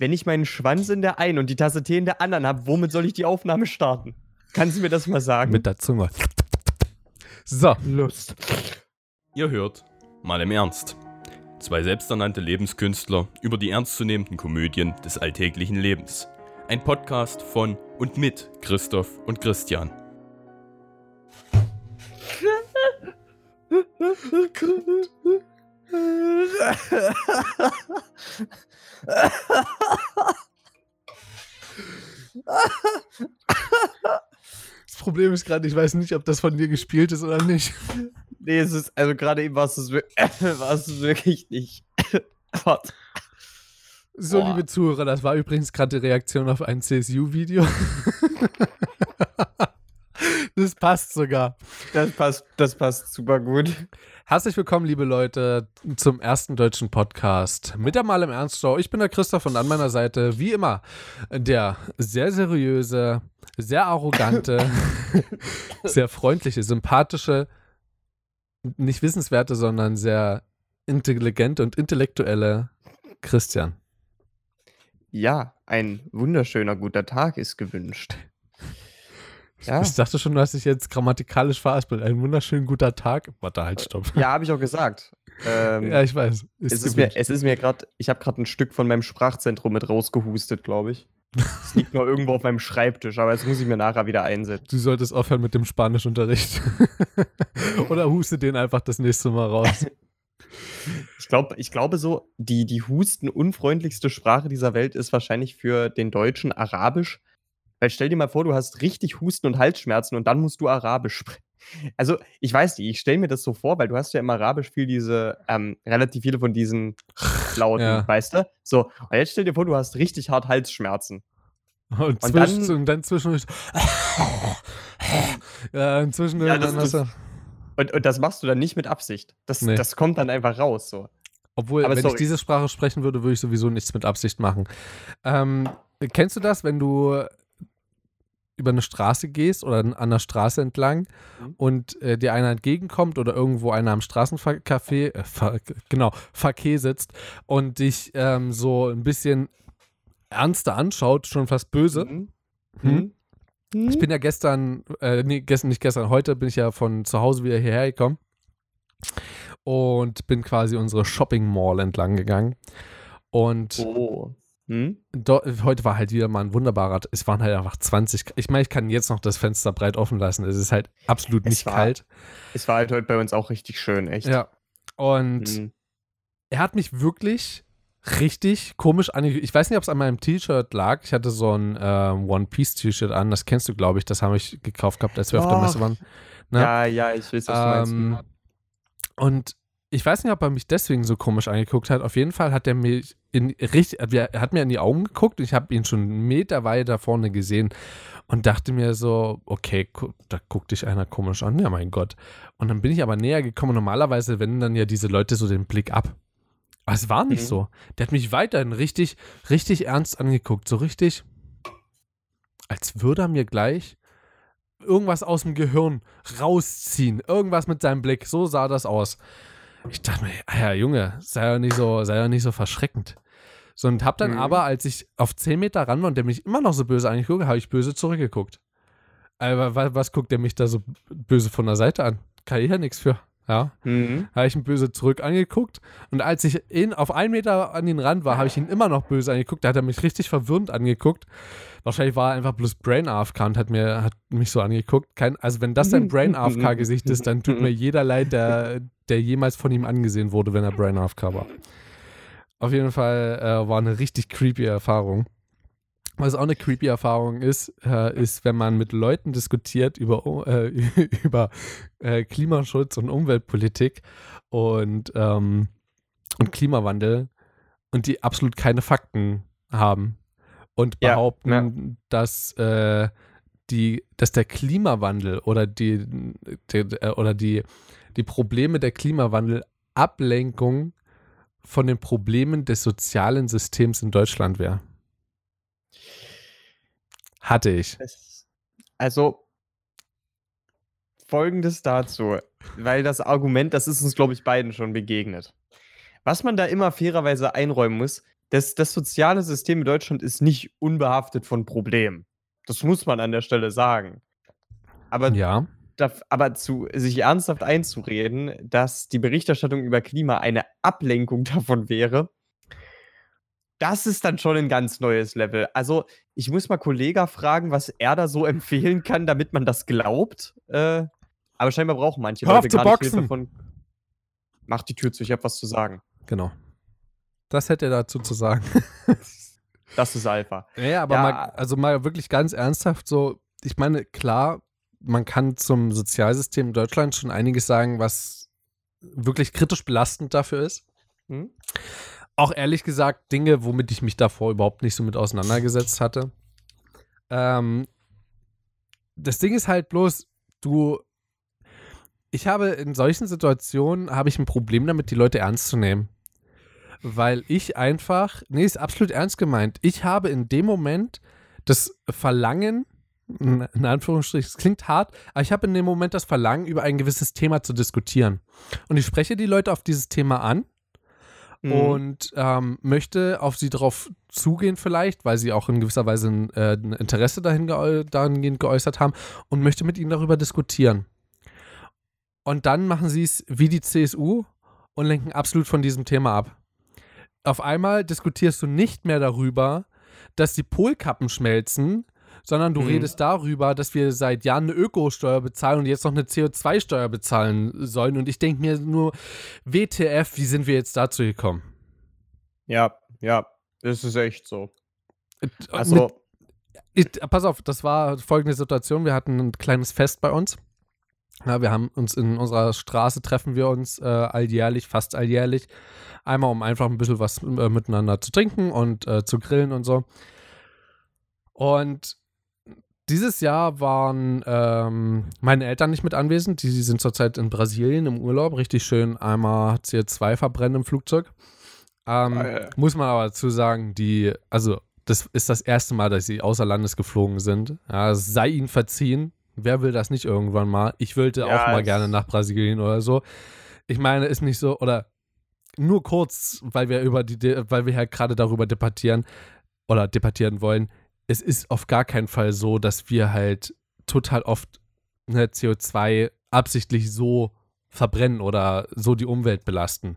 wenn ich meinen Schwanz in der einen und die Tasse Tee in der anderen habe, womit soll ich die Aufnahme starten? Kannst du mir das mal sagen? Mit der Zunge. So. Lust. Ihr hört, mal im Ernst. Zwei selbsternannte Lebenskünstler über die ernstzunehmenden Komödien des alltäglichen Lebens. Ein Podcast von und mit Christoph und Christian. Das Problem ist gerade, ich weiß nicht, ob das von dir gespielt ist oder nicht. Nee, es ist, also gerade eben du es du es wirklich nicht. So, Boah. liebe Zuhörer, das war übrigens gerade die Reaktion auf ein CSU-Video. das passt sogar. Das passt, das passt super gut. Herzlich willkommen, liebe Leute, zum ersten deutschen Podcast. Mit der Mal im Ernst Show. Ich bin der Christoph und an meiner Seite, wie immer, der sehr seriöse, sehr arrogante, sehr freundliche, sympathische, nicht wissenswerte, sondern sehr intelligente und intellektuelle Christian. Ja, ein wunderschöner guter Tag ist gewünscht. Ja, Ich dachte schon, du hast dich jetzt grammatikalisch veraspelt. Ein wunderschön guter Tag. Warte, halt, stopp. ja habe ich auch gesagt. Ähm, Ja, ich weiß. es, ist mir, es ist mir gerade, ich habe gerade ein Stück von meinem Sprachzentrum mit rausgehustet, glaube ich. Es liegt noch irgendwo auf meinem Schreibtisch, aber jetzt muss ich mir nachher wieder einsetzen. Du solltest aufhören mit dem Spanischunterricht. Oder huste den einfach das nächste Mal raus. Ich, glaub, ich glaube so, die, die hustenunfreundlichste Sprache dieser Welt ist wahrscheinlich für den Deutschen Arabisch. Weil stell dir mal vor, du hast richtig Husten und Halsschmerzen und dann musst du Arabisch sprechen. Also, ich weiß nicht, ich stelle mir das so vor, weil du hast ja im Arabisch viel diese, ähm, relativ viele von diesen Lauten, Ja. weißt du? So, und jetzt stell dir vor, du hast richtig hart Halsschmerzen. Und, Und dann- und dann zwischendurch. ja, inzwischen Ja, das- du, Und, und das machst du dann nicht mit Absicht. Das, Nee. das kommt dann einfach raus. So. Obwohl, aber wenn sorry. ich diese Sprache sprechen würde, würde ich sowieso nichts mit Absicht machen. Ähm, kennst du das, wenn du über eine Straße gehst oder an der Straße entlang Mhm. und äh, dir einer entgegenkommt oder irgendwo einer am Straßencafé, äh, Ver genau, Verkehr sitzt und dich ähm, so ein bisschen ernster anschaut, schon fast böse? Mhm. Hm? Mhm. Ich bin ja gestern, äh, nee, gestern, nicht gestern, heute bin ich ja von zu Hause wieder hierher gekommen und bin quasi unsere Shopping Mall entlang gegangen. Und Oh. Hm? heute war halt wieder mal ein wunderbarer, es waren halt einfach 20, ich meine, ich kann jetzt noch das Fenster breit offen lassen, es ist halt absolut Es nicht war kalt. Es war halt heute bei uns auch richtig schön, echt. Ja. Und Mhm. er hat mich wirklich richtig komisch angeguckt. Ich weiß nicht, ob es an meinem T-Shirt lag. Ich hatte so ein ähm, One-Piece-T-Shirt an, das kennst du, glaube ich. Das habe ich gekauft gehabt, als wir auf der Och. Messe waren. Ne? Ja, ja, ich weiß, was du meinst. Ähm, und ich weiß nicht, ob er mich deswegen so komisch angeguckt hat. Auf jeden Fall hat er mich in richtig, er hat mir in die Augen geguckt und ich habe ihn schon einen Meter weit da vorne gesehen und dachte mir so, okay, gu da guckt dich einer komisch an, ja mein Gott. Und dann bin ich aber näher gekommen. Normalerweise wenden dann ja diese Leute so den Blick ab. Aber es war nicht Mhm. so. Der hat mich weiterhin richtig, richtig ernst angeguckt. So richtig, als würde er mir gleich irgendwas aus dem Gehirn rausziehen. Irgendwas mit seinem Blick. So sah das aus. Ich dachte mir, ah ja, Junge, sei ja nicht so, sei ja nicht so verschreckend. So, und hab dann Mhm. aber, als ich auf 10 Meter ran war und der mich immer noch so böse angeguckt, habe ich böse zurückgeguckt. Aber was, was guckt der mich da so böse von der Seite an? Kann ich ja nichts für. Ja. Mhm. Habe ich ihn böse zurück angeguckt. Und als ich ihn auf einen Meter an den Rand war, habe ich ihn immer noch böse angeguckt. Da hat er mich richtig verwirrend angeguckt. Wahrscheinlich war er einfach bloß Brain AFK und hat, mir, hat mich so angeguckt. Kein, also, wenn das dein Brain AFK-Gesicht ist, dann tut mir jeder leid, der, der jemals von ihm angesehen wurde, wenn er Brain AFK war. Auf jeden Fall äh, war eine richtig creepy Erfahrung. Was auch eine creepy Erfahrung ist, äh, ist, wenn man mit Leuten diskutiert über, äh, über äh, Klimaschutz und Umweltpolitik und, ähm, und Klimawandel und die absolut keine Fakten haben und Ja, behaupten, dass, äh, die, dass der Klimawandel oder die, die äh, oder die, die Probleme der Klimawandel Ablenkung von den Problemen des sozialen Systems in Deutschland wäre. Hatte ich. Es- Also, folgendes dazu, weil das Argument, das ist uns, glaube ich, beiden schon begegnet. Was man da immer fairerweise einräumen muss, das, das soziale System in Deutschland ist nicht unbehaftet von Problemen. Das muss man an der Stelle sagen. Aber, Ja. da, aber zu, sich ernsthaft einzureden, dass die Berichterstattung über Klima eine Ablenkung davon wäre, das ist dann schon ein ganz neues Level. Also, ich muss mal Kollega fragen, was er da so empfehlen kann, damit man das glaubt. Äh, aber scheinbar brauchen manche Hör auf Leute zu gar nicht boxen! Hilfe von. Mach die Tür zu, ich hab was zu sagen. Genau. Das hätte er dazu zu sagen. Das ist Alpha. Ja, aber Ja. Mal, also mal wirklich ganz ernsthaft so, ich meine, klar, man kann zum Sozialsystem in Deutschland schon einiges sagen, was wirklich kritisch belastend dafür ist. Hm? Auch ehrlich gesagt Dinge, womit ich mich davor überhaupt nicht so mit auseinandergesetzt hatte. Ähm, das Ding ist halt bloß, du, ich habe in solchen Situationen, habe ich ein Problem damit, die Leute ernst zu nehmen. Weil ich einfach, nee, ist absolut ernst gemeint. Ich habe in dem Moment das Verlangen, in Anführungsstrichen, es klingt hart, aber ich habe in dem Moment das Verlangen, über ein gewisses Thema zu diskutieren. Und ich spreche die Leute auf dieses Thema an Mhm. und ähm, möchte auf sie darauf zugehen vielleicht, weil sie auch in gewisser Weise ein, äh, ein Interesse dahin geäu dahingehend geäußert haben und möchte mit ihnen darüber diskutieren. Und dann machen sie es wie die CSU und lenken absolut von diesem Thema ab. Auf einmal diskutierst du nicht mehr darüber, dass die Polkappen schmelzen, sondern du Mhm. redest darüber, dass wir seit Jahren eine Ökosteuer bezahlen und jetzt noch eine CO2-Steuer bezahlen sollen. Und ich denke mir nur, WTF, wie sind wir jetzt dazu gekommen? Ja, ja, das ist echt so. Also, Also, ich, pass auf, das war folgende Situation. Wir hatten ein kleines Fest bei uns. Ja, wir haben uns in unserer Straße treffen wir uns äh, alljährlich, fast alljährlich. Einmal, um einfach ein bisschen was äh, miteinander zu trinken und äh, zu grillen und so. Und dieses Jahr waren ähm, meine Eltern nicht mit anwesend. Die, die sind zurzeit in Brasilien im Urlaub. Richtig schön einmal CO2 verbrennen im Flugzeug. Ähm, Geil. muss man aber dazu sagen, die, also das ist das erste Mal, dass sie außer Landes geflogen sind. Ja, sei ihnen verziehen. Wer will das nicht irgendwann mal? Ich wollte Ja, auch mal gerne nach Brasilien oder so. Ich meine, ist nicht so, oder nur kurz, weil wir über die, weil wir halt gerade darüber debattieren oder debattieren wollen. Es ist auf gar keinen Fall so, dass wir halt total oft ne, CO2 absichtlich so verbrennen oder so die Umwelt belasten.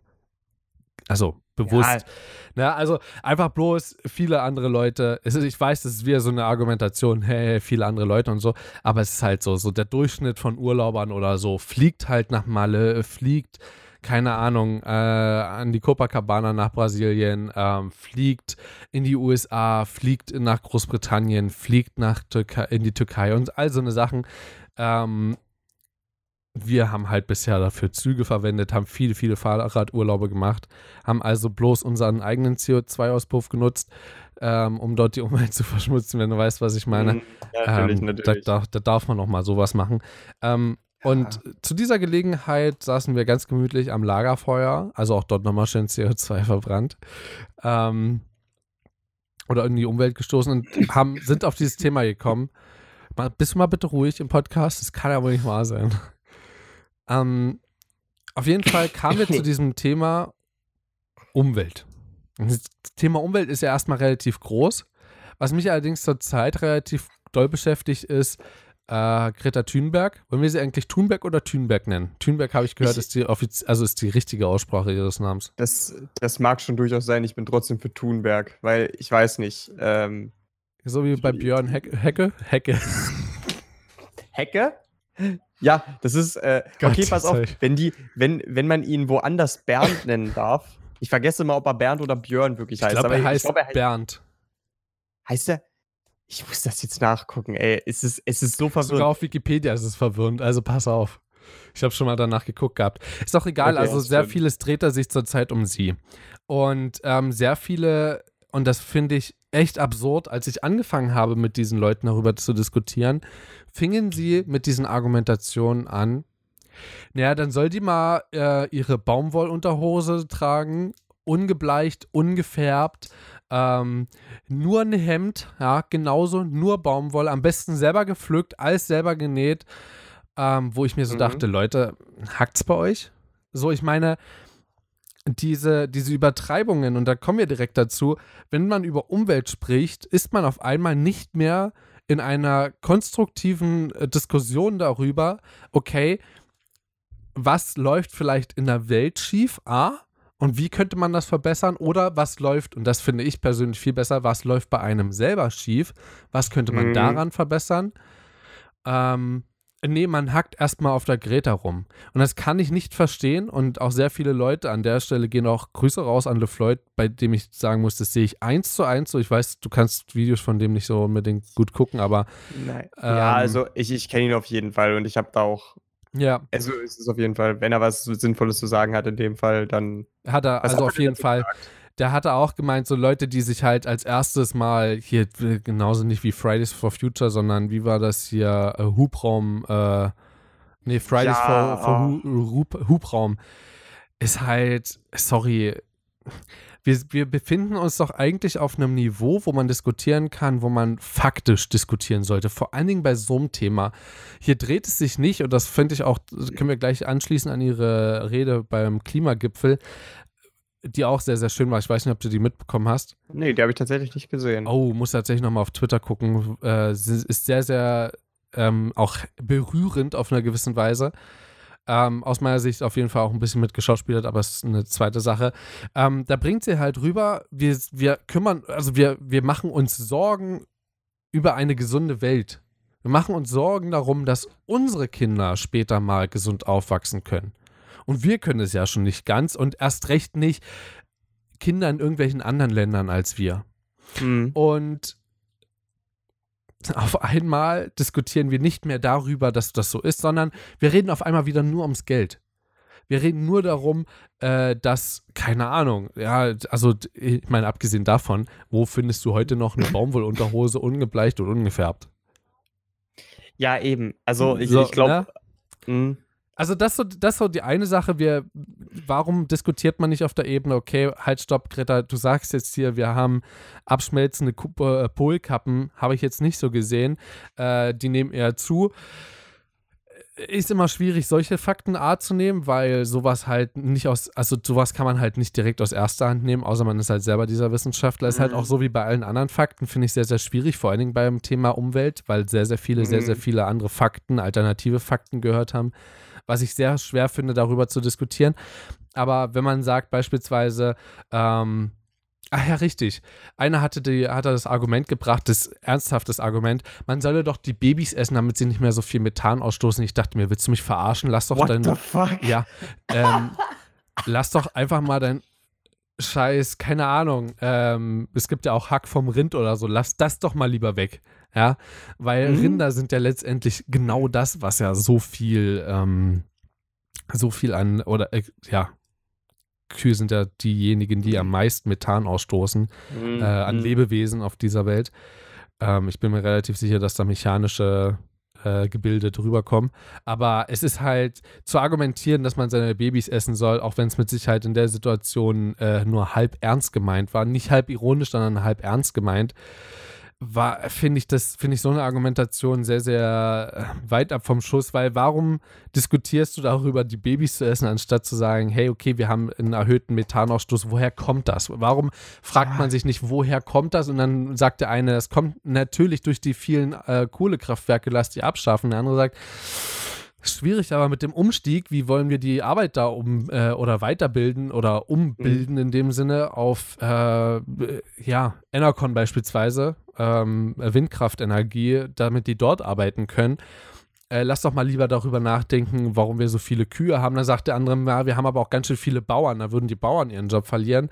Also bewusst. Na, also einfach bloß viele andere Leute. Ist, ich weiß, das ist wieder so eine Argumentation, hey, viele andere Leute und so, aber es ist halt so, so der Durchschnitt von Urlaubern oder so fliegt halt nach Malle, fliegt, keine Ahnung, äh, an die Copacabana nach Brasilien, ähm, fliegt in die USA, fliegt nach Großbritannien, fliegt nach Türkei, in die Türkei und all so eine Sachen. Ähm, wir haben halt bisher dafür Züge verwendet, haben viele, viele Fahrradurlaube gemacht, haben also bloß unseren eigenen CO2-Auspuff genutzt, ähm, um dort die Umwelt zu verschmutzen, wenn du weißt, was ich meine. Mhm, natürlich, ähm, natürlich. Da, da, da darf man noch mal sowas machen. Ähm, Und zu dieser Gelegenheit saßen wir ganz gemütlich am Lagerfeuer, also auch dort nochmal schön CO2 verbrannt. Ähm, oder in die Umwelt gestoßen und haben, sind auf dieses Thema gekommen. Mal, bist du mal bitte ruhig im Podcast? Das kann ja wohl nicht wahr sein. Ähm, auf jeden Fall kamen wir zu diesem Thema Umwelt. Das Thema Umwelt ist ja erstmal relativ groß. Was mich allerdings zurzeit relativ doll beschäftigt, ist äh, Greta Thunberg. Wollen wir sie eigentlich Thunberg oder Thunberg nennen? Thunberg habe ich gehört, Ich- ist die also ist die richtige Aussprache ihres Namens. Das, das mag schon durchaus sein, ich bin trotzdem für Thunberg, weil ich weiß nicht. Ähm, So wie bei Björn Heck Hecke. Hecke. Hecke? Ja, das ist. Äh, okay, pass auf, wenn, die, wenn, wenn man ihn woanders Bernd nennen darf. Ich vergesse mal, ob er Bernd oder Björn wirklich Ich heißt. glaube, aber er heißt glaub, er heißt, Bernd. heißt er. Ich muss das jetzt nachgucken, ey. Es ist, es ist so Sogar verwirrend. auf Wikipedia ist es verwirrend, also pass auf. Ich habe schon mal danach geguckt gehabt. Ist doch egal, Okay, also sehr schön. vieles dreht er sich zurzeit um sie. Und ähm, sehr viele, und das finde ich echt absurd, als ich angefangen habe, mit diesen Leuten darüber zu diskutieren, fingen sie mit diesen Argumentationen an. Naja, dann soll die mal äh, ihre Baumwollunterhose tragen, ungebleicht, ungefärbt, ähm, nur ein Hemd, ja, genauso, nur Baumwolle, am besten selber gepflückt, alles selber genäht, ähm, wo ich mir so Mhm. dachte, Leute, hackt's bei euch? So, ich meine, diese, diese Übertreibungen, und da kommen wir direkt dazu, wenn man über Umwelt spricht, ist man auf einmal nicht mehr in einer konstruktiven äh, Diskussion darüber, okay, was läuft vielleicht in der Welt schief, A, und wie könnte man das verbessern? Oder was läuft, und das finde ich persönlich viel besser, was läuft bei einem selber schief? Was könnte man mhm. daran verbessern? Ähm, nee, man hackt erstmal auf der Greta rum. Und das kann ich nicht verstehen. Und auch sehr viele Leute an der Stelle gehen auch Grüße raus an LeFloid, bei dem ich sagen muss, das sehe ich eins zu eins so. Ich weiß, du kannst Videos von dem nicht so unbedingt gut gucken, aber. Nein. Ähm, ja, also ich, ich kenne ihn auf jeden Fall und ich habe da auch ja. Also es ist auf jeden Fall, wenn er was Sinnvolles zu sagen hat in dem Fall, dann. Hat er, also auf jeden Fall. Gesagt? Der hatte auch gemeint, so Leute, die sich halt als erstes mal hier, genauso nicht wie Fridays for Future, sondern wie war das hier, äh, Hubraum, äh, nee, Fridays ja, for, for Hu, Hubraum, ist halt, sorry, wir, wir befinden uns doch eigentlich auf einem Niveau, wo man diskutieren kann, wo man faktisch diskutieren sollte. Vor allen Dingen bei so einem Thema. Hier dreht es sich nicht, und das finde ich auch, können wir gleich anschließen an Ihre Rede beim Klimagipfel, die auch sehr, sehr schön war. Ich weiß nicht, ob du die mitbekommen hast. Nee, die habe ich tatsächlich nicht gesehen. Oh, muss tatsächlich nochmal auf Twitter gucken. Äh, ist sehr, sehr ähm, auch berührend auf einer gewissen Weise. Ähm, aus meiner Sicht auf jeden Fall auch ein bisschen mit geschauspielert, aber es ist eine zweite Sache. Ähm, da bringt sie halt rüber, wir, wir kümmern, also wir, wir machen uns Sorgen über eine gesunde Welt. Wir machen uns Sorgen darum, dass unsere Kinder später mal gesund aufwachsen können. Und wir können es ja schon nicht ganz und erst recht nicht Kinder in irgendwelchen anderen Ländern als wir. Mhm. Und auf einmal diskutieren wir nicht mehr darüber, dass das so ist, sondern wir reden auf einmal wieder nur ums Geld. Wir reden nur darum, äh, dass, keine Ahnung, ja, also ich meine, abgesehen davon, wo findest du heute noch eine Baumwollunterhose ungebleicht und ungefärbt? Ja, eben. Also ich, so, ich glaube, ne? Also das so, das so die eine Sache. Wir, warum diskutiert man nicht auf der Ebene? Okay, halt, stopp, Greta. Du sagst jetzt hier, wir haben abschmelzende äh, Polkappen, habe ich jetzt nicht so gesehen. Äh, die nehmen eher zu. Ist immer schwierig, solche Fakten A zu nehmen, weil sowas halt nicht aus, also sowas kann man halt nicht direkt aus erster Hand nehmen, außer man ist halt selber dieser Wissenschaftler. Ist halt mhm. auch so wie bei allen anderen Fakten, finde ich sehr, sehr schwierig, vor allen Dingen beim Thema Umwelt, weil sehr, sehr viele, mhm. sehr, sehr viele andere Fakten, alternative Fakten gehört haben was ich sehr schwer finde, darüber zu diskutieren. Aber wenn man sagt beispielsweise, ähm, Ach ja, richtig. Einer hatte, die, hatte das Argument gebracht, das ernsthaftes Argument, man solle doch die Babys essen, damit sie nicht mehr so viel Methan ausstoßen. Ich dachte mir, willst du mich verarschen? Lass doch What dein. The fuck? Ja. Ähm, lass doch einfach mal dein Scheiß, keine Ahnung. Ähm, es gibt ja auch Hack vom Rind oder so. Lass das doch mal lieber weg. Ja, weil mhm. Rinder sind ja letztendlich genau das, was ja so viel, ähm, so viel an, oder äh, ja, Kühe sind ja diejenigen, die am meisten Methan ausstoßen mhm. äh, an mhm. Lebewesen auf dieser Welt. Ähm, ich bin mir relativ sicher, dass da mechanische äh, Gebilde drüber kommen. Aber es ist halt zu argumentieren, dass man seine Babys essen soll, auch wenn es mit Sicherheit in der Situation äh, nur halb ernst gemeint war. Nicht halb ironisch, sondern halb ernst gemeint war, finde ich das, finde ich so eine Argumentation sehr, sehr äh, weit ab vom Schuss, weil warum diskutierst du darüber, die Babys zu essen, anstatt zu sagen, hey, okay, wir haben einen erhöhten Methanausstoß, woher kommt das? Warum fragt man sich nicht, woher kommt das? Und dann sagt der eine, es kommt natürlich durch die vielen äh, Kohlekraftwerke, lass die abschaffen. Der andere sagt, Schwierig, aber mit dem Umstieg, wie wollen wir die Arbeit da um äh, oder weiterbilden oder umbilden mhm. in dem Sinne auf äh, ja, Enercon beispielsweise, ähm, Windkraftenergie, damit die dort arbeiten können. Äh, lass doch mal lieber darüber nachdenken, warum wir so viele Kühe haben. Dann sagt der andere, ja, wir haben aber auch ganz schön viele Bauern, da würden die Bauern ihren Job verlieren.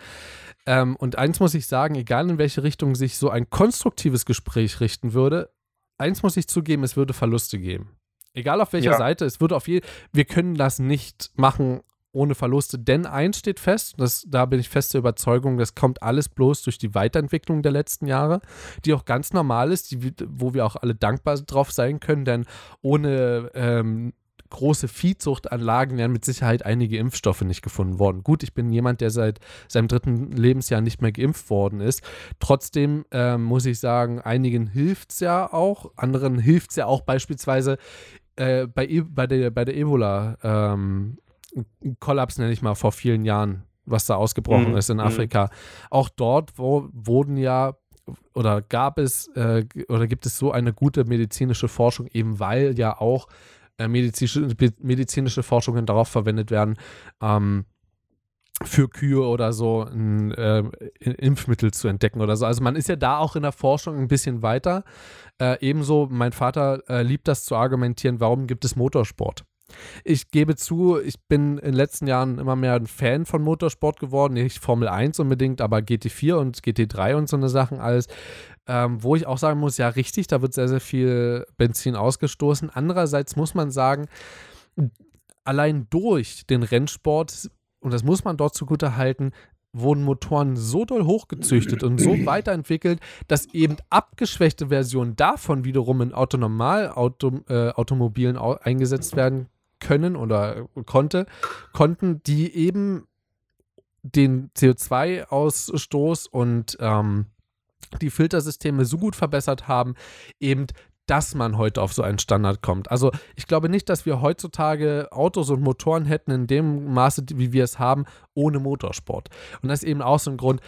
Ähm, und eins muss ich sagen, egal in welche Richtung sich so ein konstruktives Gespräch richten würde, eins muss ich zugeben, es würde Verluste geben. Egal auf welcher ja. Seite, es wird auf jeden wir können das nicht machen ohne Verluste, denn eins steht fest, das, da bin ich feste Überzeugung, das kommt alles bloß durch die Weiterentwicklung der letzten Jahre, die auch ganz normal ist, die, wo wir auch alle dankbar drauf sein können, denn ohne ähm, große Viehzuchtanlagen wären mit Sicherheit einige Impfstoffe nicht gefunden worden. Gut, ich bin jemand, der seit seinem dritten Lebensjahr nicht mehr geimpft worden ist. Trotzdem äh, muss ich sagen, einigen hilft es ja auch, anderen hilft es ja auch beispielsweise äh, bei, e bei, der, bei der Ebola, ähm, nenne ich mal vor vielen Jahren, was da ausgebrochen Mhm, ist in mhm. Afrika. Auch dort wo, wurden ja oder gab es äh, oder gibt es so eine gute medizinische Forschung, eben weil ja auch äh, medizinische, medizinische Forschungen darauf verwendet werden, ähm, für Kühe oder so ein äh, Impfmittel zu entdecken oder so. Also man ist ja da auch in der Forschung ein bisschen weiter. Äh, ebenso, mein Vater äh, liebt das zu argumentieren, warum gibt es Motorsport? Ich gebe zu, ich bin in den letzten Jahren immer mehr ein Fan von Motorsport geworden. Nicht Formel 1 unbedingt, aber GT4 und GT3 und so eine Sachen alles. Ähm, wo ich auch sagen muss, ja, richtig, da wird sehr, sehr viel Benzin ausgestoßen. Andererseits muss man sagen, allein durch den Rennsport, und das muss man dort zugute halten, wurden Motoren so doll hochgezüchtet und so weiterentwickelt, dass eben abgeschwächte Versionen davon wiederum in Autonormal-Automobilen äh, Automobilen au eingesetzt werden können oder konnte, konnten, die eben den CO2-Ausstoß und ähm, die Filtersysteme so gut verbessert haben, eben dass man heute auf so einen Standard kommt. Also ich glaube nicht, dass wir heutzutage Autos und Motoren hätten in dem Maße, wie wir es haben, ohne Motorsport. Und das ist eben auch so ein Grund.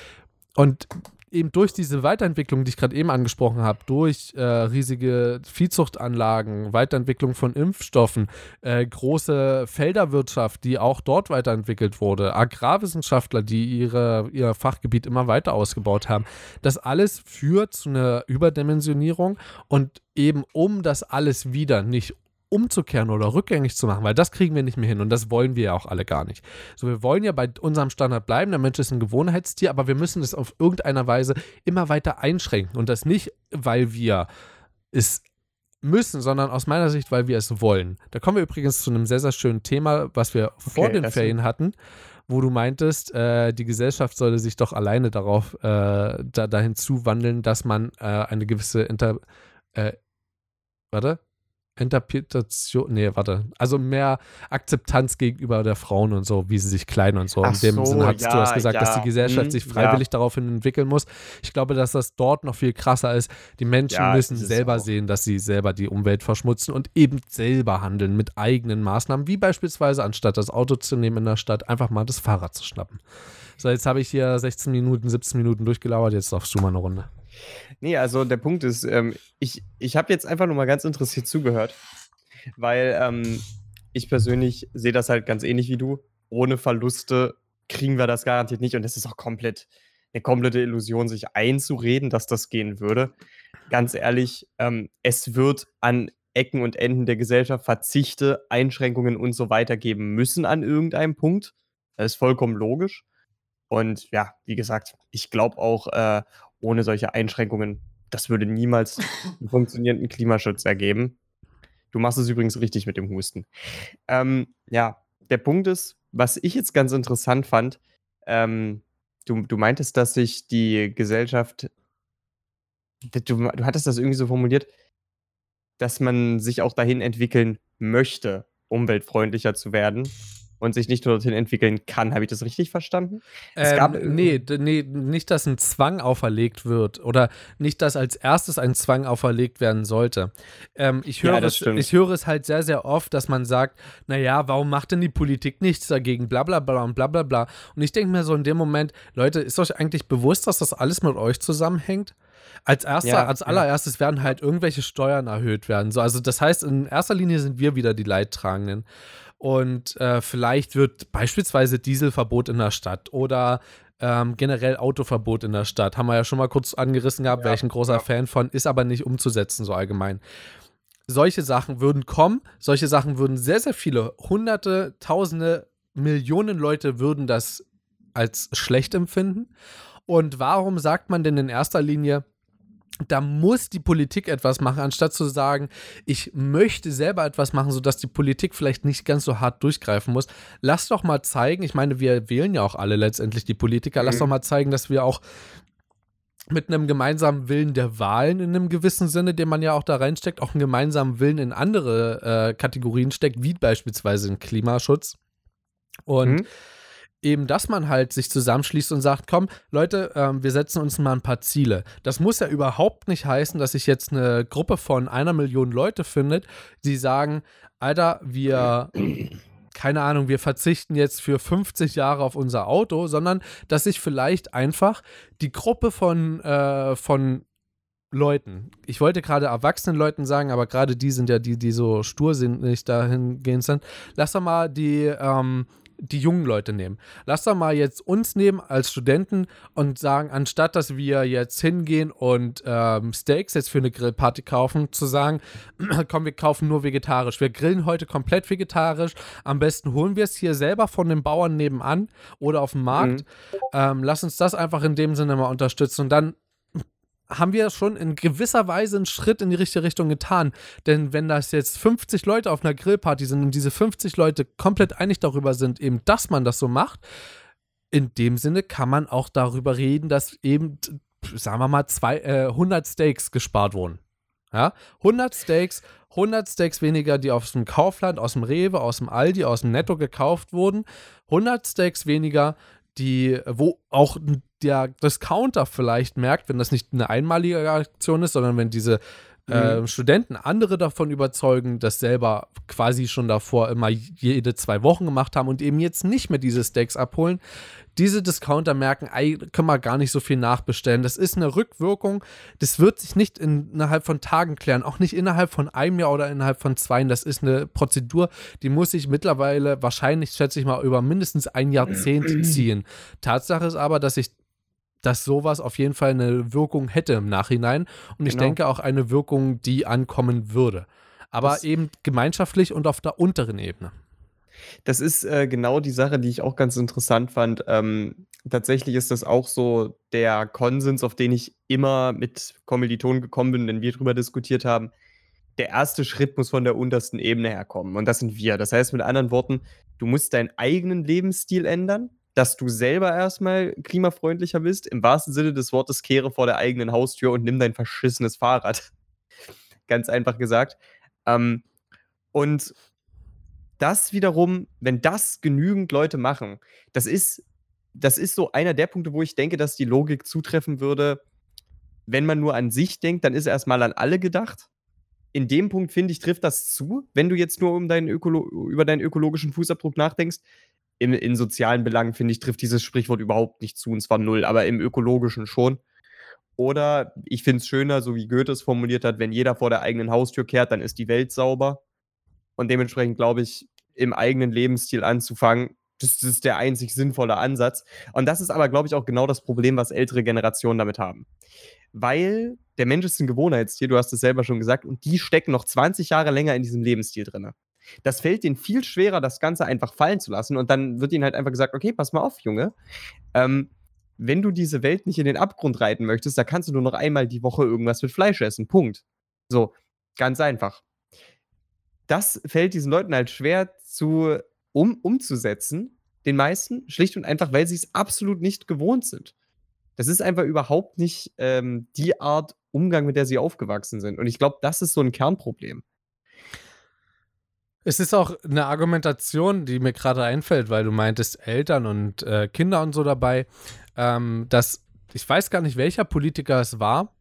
Und eben durch diese Weiterentwicklung, die ich gerade eben angesprochen habe, durch äh, riesige Viehzuchtanlagen, Weiterentwicklung von Impfstoffen, äh, große Felderwirtschaft, die auch dort weiterentwickelt wurde, Agrarwissenschaftler, die ihre, ihr Fachgebiet immer weiter ausgebaut haben, das alles führt zu einer Überdimensionierung und eben um das alles wieder nicht umzukehren oder rückgängig zu machen, weil das kriegen wir nicht mehr hin und das wollen wir ja auch alle gar nicht. So, wir wollen ja bei unserem Standard bleiben, der Mensch ist ein Gewohnheitstier, aber wir müssen es auf irgendeiner Weise immer weiter einschränken und das nicht, weil wir es müssen, sondern aus meiner Sicht, weil wir es wollen. Da kommen wir übrigens zu einem sehr, sehr schönen Thema, was wir vor Okay, den das- Ferien hatten, wo du meintest, äh, die Gesellschaft solle sich doch alleine darauf äh, da, dahin zuwandeln, dass man äh, eine gewisse Inter, äh, warte, Interpretation, nee, warte, also mehr Akzeptanz gegenüber der Frauen und so, wie sie sich kleiden und so. Ach In dem so, Sinne hast du ja, das gesagt, dass ja, die Gesellschaft hm, sich ja. freiwillig daraufhin entwickeln muss. Ich glaube, dass das dort noch viel krasser ist. Die Menschen Ja, müssen selber auch. sehen, dass sie selber die Umwelt verschmutzen und eben selber handeln mit eigenen Maßnahmen, wie beispielsweise anstatt das Auto zu nehmen in der Stadt, einfach mal das Fahrrad zu schnappen. So, jetzt habe ich hier 16 Minuten, 17 Minuten durchgelauert, jetzt darfst du mal eine Runde. Nee, also der Punkt ist, ähm, ich, ich habe jetzt einfach nur mal ganz interessiert zugehört, weil ähm, ich persönlich sehe das halt ganz ähnlich wie du. Ohne Verluste kriegen wir das garantiert nicht und es ist auch komplett eine komplette Illusion, sich einzureden, dass das gehen würde. Ganz ehrlich, ähm, es wird an Ecken und Enden der Gesellschaft Verzichte, Einschränkungen und so weiter geben müssen an irgendeinem Punkt. Das ist vollkommen logisch. Und ja, wie gesagt, ich glaube auch, äh, ohne solche Einschränkungen, das würde niemals einen funktionierenden Klimaschutz ergeben. Du machst es übrigens richtig mit dem Husten. Ähm, ja, der Punkt ist, was ich jetzt ganz interessant fand, ähm, du, du meintest, dass sich die Gesellschaft, du, du hattest das irgendwie so formuliert, dass man sich auch dahin entwickeln möchte, umweltfreundlicher zu werden und sich nicht nur dorthin entwickeln kann. Habe ich das richtig verstanden? Es Ähm, gab- nee, nee, nicht, dass ein Zwang auferlegt wird oder nicht, dass als erstes ein Zwang auferlegt werden sollte. Ähm, ich, Ja, höre das es, stimmt. ich höre es halt sehr, sehr oft, dass man sagt, naja, warum macht denn die Politik nichts dagegen, bla bla bla und bla bla bla. Und ich denke mir so in dem Moment, Leute, ist euch eigentlich bewusst, dass das alles mit euch zusammenhängt? Als, erster, Ja, als ja. allererstes werden halt irgendwelche Steuern erhöht werden. So, also das heißt, in erster Linie sind wir wieder die Leidtragenden. Und äh, vielleicht wird beispielsweise Dieselverbot in der Stadt oder ähm, generell Autoverbot in der Stadt. Haben wir ja schon mal kurz angerissen gehabt, Ja, wäre ich ein großer ja. Fan von, ist aber nicht umzusetzen, so allgemein. Solche Sachen würden kommen, solche Sachen würden sehr, sehr viele, hunderte, tausende, Millionen Leute würden das als schlecht empfinden. Und warum sagt man denn in erster Linie, da muss die Politik etwas machen, anstatt zu sagen, ich möchte selber etwas machen, sodass die Politik vielleicht nicht ganz so hart durchgreifen muss. Lass doch mal zeigen, ich meine, wir wählen ja auch alle letztendlich die Politiker, lass Mhm. doch mal zeigen, dass wir auch mit einem gemeinsamen Willen der Wahlen in einem gewissen Sinne, den man ja auch da reinsteckt, auch einen gemeinsamen Willen in andere äh, Kategorien steckt, wie beispielsweise in Klimaschutz. Und Mhm. Eben, dass man halt sich zusammenschließt und sagt, komm, Leute, ähm, wir setzen uns mal ein paar Ziele. Das muss ja überhaupt nicht heißen, dass sich jetzt eine Gruppe von einer Million Leute findet, die sagen, Alter, wir keine Ahnung, wir verzichten jetzt für 50 Jahre auf unser Auto, sondern dass sich vielleicht einfach die Gruppe von, äh, von Leuten, ich wollte gerade erwachsenen Leuten sagen, aber gerade die sind ja die, die so stur sind, nicht dahingehend sind. Lass doch mal die, ähm, die jungen Leute nehmen. Lass doch mal jetzt uns nehmen als Studenten und sagen, anstatt dass wir jetzt hingehen und ähm, Steaks jetzt für eine Grillparty kaufen, zu sagen, komm, wir kaufen nur vegetarisch. Wir grillen heute komplett vegetarisch. Am besten holen wir es hier selber von den Bauern nebenan oder auf dem Markt. Mhm. Ähm, lass uns das einfach in dem Sinne mal unterstützen und dann haben wir schon in gewisser Weise einen Schritt in die richtige Richtung getan. Denn wenn das jetzt 50 Leute auf einer Grillparty sind und diese 50 Leute komplett einig darüber sind, eben, dass man das so macht, in dem Sinne kann man auch darüber reden, dass eben, sagen wir mal, zwei, äh, 100 Steaks gespart wurden. Ja, 100 Steaks, 100 Steaks weniger, die aus dem Kaufland, aus dem Rewe, aus dem Aldi, aus dem Netto gekauft wurden. 100 Steaks weniger, die, wo auch der Discounter vielleicht merkt, wenn das nicht eine einmalige Aktion ist, sondern wenn diese mhm. äh, Studenten andere davon überzeugen, das selber quasi schon davor immer jede zwei Wochen gemacht haben und eben jetzt nicht mehr diese Steaks abholen, diese Discounter merken, ey, können wir gar nicht so viel nachbestellen. Das ist eine Rückwirkung, das wird sich nicht innerhalb von Tagen klären, auch nicht innerhalb von einem Jahr oder innerhalb von zwei. Das ist eine Prozedur, die muss sich mittlerweile wahrscheinlich, schätze ich mal, über mindestens ein Jahrzehnt ziehen. Tatsache ist aber, dass sich dass sowas auf jeden Fall eine Wirkung hätte im Nachhinein. Und ich genau. denke auch eine Wirkung, die ankommen würde. Aber das eben gemeinschaftlich und auf der unteren Ebene. Das ist äh, genau die Sache, die ich auch ganz interessant fand. Ähm, tatsächlich ist das auch so der Konsens, auf den ich immer mit Kommilitonen gekommen bin, wenn wir darüber diskutiert haben. Der erste Schritt muss von der untersten Ebene herkommen. Und das sind wir. Das heißt mit anderen Worten, du musst deinen eigenen Lebensstil ändern dass du selber erstmal klimafreundlicher bist. Im wahrsten Sinne des Wortes kehre vor der eigenen Haustür und nimm dein verschissenes Fahrrad. Ganz einfach gesagt. Ähm, und das wiederum, wenn das genügend Leute machen, das ist, das ist so einer der Punkte, wo ich denke, dass die Logik zutreffen würde. Wenn man nur an sich denkt, dann ist erstmal an alle gedacht. In dem Punkt, finde ich, trifft das zu. Wenn du jetzt nur um deinen über deinen ökologischen Fußabdruck nachdenkst, in, in sozialen Belangen, finde ich, trifft dieses Sprichwort überhaupt nicht zu, und zwar null, aber im ökologischen schon. Oder ich finde es schöner, so wie Goethe es formuliert hat, wenn jeder vor der eigenen Haustür kehrt, dann ist die Welt sauber. Und dementsprechend glaube ich, im eigenen Lebensstil anzufangen, das, das, ist der einzig sinnvolle Ansatz. Und das ist aber, glaube ich, auch genau das Problem, was ältere Generationen damit haben. Weil der Mensch ist ein Gewohnheitstier, du hast es selber schon gesagt, und die stecken noch 20 Jahre länger in diesem Lebensstil drin. Das fällt denen viel schwerer, das Ganze einfach fallen zu lassen. Und dann wird ihnen halt einfach gesagt, okay, pass mal auf, Junge. Ähm, wenn du diese Welt nicht in den Abgrund reiten möchtest, da kannst du nur noch einmal die Woche irgendwas mit Fleisch essen. Punkt. So, ganz einfach. Das fällt diesen Leuten halt schwer zu, um, umzusetzen, den meisten, schlicht und einfach, weil sie es absolut nicht gewohnt sind. Das ist einfach überhaupt nicht ähm, die Art Umgang, mit der sie aufgewachsen sind. Und ich glaube, das ist so ein Kernproblem. Es ist auch eine Argumentation, die mir gerade einfällt, weil du meintest Eltern und äh, Kinder und so dabei, ähm, dass ich weiß gar nicht, welcher Politiker es war,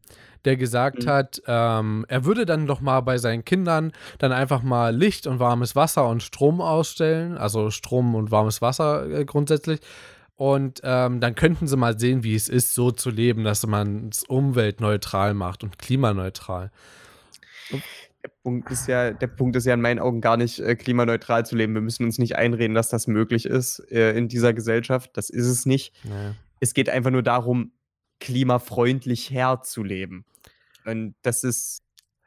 der gesagt mhm. hat, ähm, er würde dann doch mal bei seinen Kindern dann einfach mal Licht und warmes Wasser und Strom ausstellen, also Strom und warmes Wasser äh, grundsätzlich. Und ähm, dann könnten sie mal sehen, wie es ist, so zu leben, dass man es umweltneutral macht und klimaneutral. Und der Punkt ist ja, der Punkt ist ja in meinen Augen gar nicht äh, klimaneutral zu leben. Wir müssen uns nicht einreden, dass das möglich ist äh, in dieser Gesellschaft. Das ist es nicht. Nee. Es geht einfach nur darum, klimafreundlich herzuleben. Und das ist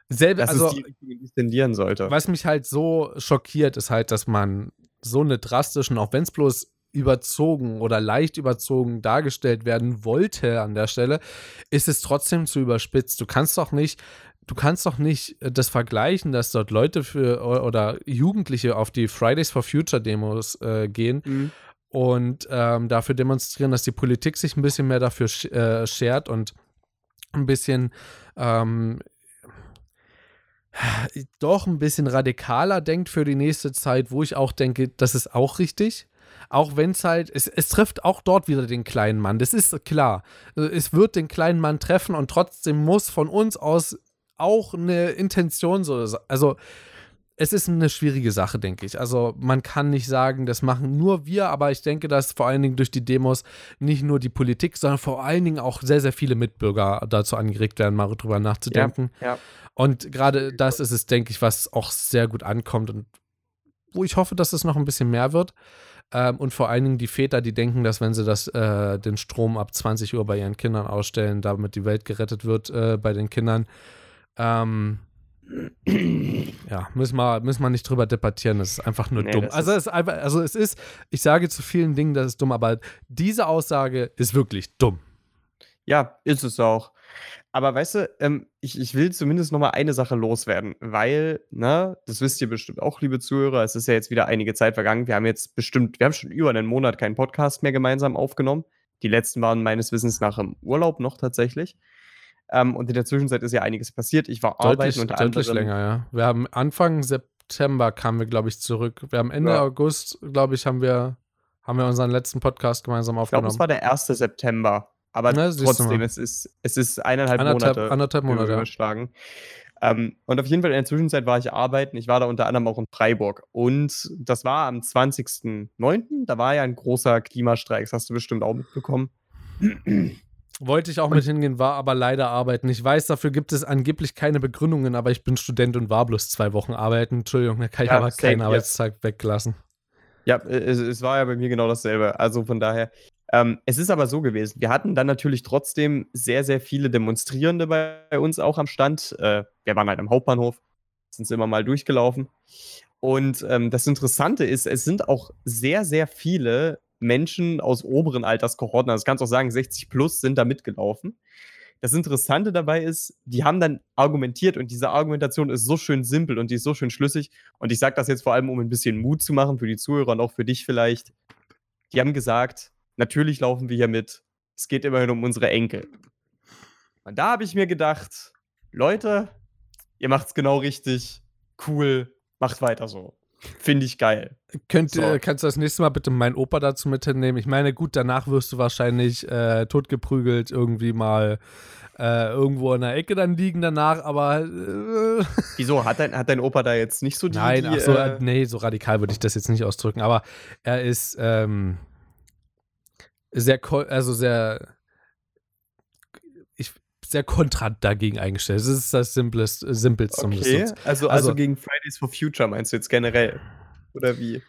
Selbe, das also, ist die die tendieren sollte. Was mich halt so schockiert, ist halt, dass man so eine drastischen, auch wenn es bloß überzogen oder leicht überzogen dargestellt werden wollte an der Stelle, ist es trotzdem zu überspitzt. Du kannst doch nicht du kannst doch nicht äh, das vergleichen, dass dort Leute für oder Jugendliche auf die Fridays for Future Demos äh, gehen mhm. und ähm, dafür demonstrieren, dass die Politik sich ein bisschen mehr dafür sch äh, schert und ein bisschen ähm, doch ein bisschen radikaler denkt für die nächste Zeit, wo ich auch denke, das ist auch richtig. Auch wenn es halt, es, es trifft auch dort wieder den kleinen Mann. Das ist klar. Es wird den kleinen Mann treffen und trotzdem muss von uns aus auch eine Intention so. Also es ist eine schwierige Sache, denke ich. Also man kann nicht sagen, das machen nur wir, aber ich denke, dass vor allen Dingen durch die Demos nicht nur die Politik, sondern vor allen Dingen auch sehr, sehr viele Mitbürger dazu angeregt werden, mal drüber nachzudenken. Ja, ja. Und gerade das ist es, denke ich, was auch sehr gut ankommt und wo ich hoffe, dass es noch ein bisschen mehr wird. Ähm, und vor allen Dingen die Väter, die denken, dass wenn sie das, äh, den Strom ab 20 Uhr bei ihren Kindern ausstellen, damit die Welt gerettet wird äh, bei den Kindern. Ähm, ja, müssen wir, müssen wir nicht drüber debattieren, das ist einfach nur Nee, dumm. Also es, ist einfach, also es ist, ich sage zu vielen Dingen, das ist dumm, aber diese Aussage ist wirklich dumm. Ja, ist es auch. Aber weißt du, ähm, ich, ich will zumindest noch mal eine Sache loswerden, weil, ne, das wisst ihr bestimmt auch, liebe Zuhörer, es ist ja jetzt wieder einige Zeit vergangen. Wir haben jetzt bestimmt, wir haben schon über einen Monat keinen Podcast mehr gemeinsam aufgenommen. Die letzten waren meines Wissens nach im Urlaub noch tatsächlich. Ähm, und in der Zwischenzeit ist ja einiges passiert. Ich war Deutlich, arbeiten unter deutlich anderem. länger, ja. Wir haben Anfang September kamen wir, glaube ich, zurück. Wir haben Ende Ja. August, glaube ich, haben wir, haben wir unseren letzten Podcast gemeinsam Ich glaube, aufgenommen. es war der 1. September. Aber Na, du trotzdem, es ist, es ist eineinhalb anderthalb, Monate. anderthalb Monate. ja. überschlagen. Ähm, und auf jeden Fall in der Zwischenzeit war ich arbeiten. Ich war da unter anderem auch in Freiburg. Und das war am 20.09. Da war ja ein großer Klimastreik. Das hast du bestimmt auch mitbekommen. Wollte ich auch mit hingehen, war aber leider arbeiten. Ich weiß, dafür gibt es angeblich keine Begründungen, aber ich bin Student und war bloß zwei Wochen arbeiten. Entschuldigung, da kann ich Ja, aber keinen here. Arbeitstag weglassen. Ja, äh, es, es war ja bei mir genau dasselbe. Also von daher. Ähm, es ist aber so gewesen. Wir hatten dann natürlich trotzdem sehr, sehr viele Demonstrierende bei uns auch am Stand. Äh, wir waren halt am Hauptbahnhof, sind immer mal durchgelaufen. Und ähm, das Interessante ist, es sind auch sehr, sehr viele Menschen aus oberen Alterskohorten, also kannst auch sagen, 60 plus sind da mitgelaufen. Das Interessante dabei ist, die haben dann argumentiert und diese Argumentation ist so schön simpel und die ist so schön schlüssig. Und ich sage das jetzt vor allem, um ein bisschen Mut zu machen für die Zuhörer und auch für dich vielleicht. Die haben gesagt, natürlich laufen wir hier mit. Es geht immerhin um unsere Enkel. Und da habe ich mir gedacht, Leute, ihr macht's genau richtig. Cool, macht weiter so. Finde ich geil. Könnt, So. äh, kannst du das nächste Mal bitte meinen Opa dazu mit hinnehmen? Ich meine, gut, danach wirst du wahrscheinlich äh, totgeprügelt irgendwie mal äh, irgendwo in der Ecke dann liegen danach, aber äh, Wieso? Hat dein, hat dein Opa da jetzt nicht so die. nein, die, ach so, äh, äh, nee, so radikal würde ich das jetzt nicht ausdrücken, aber er ist ähm, sehr, also sehr, sehr kontra dagegen eingestellt. Das ist das Simpleste, Simpelste. um das Okay, also, also, also- gegen Fridays for Future meinst du jetzt generell? Oder wie?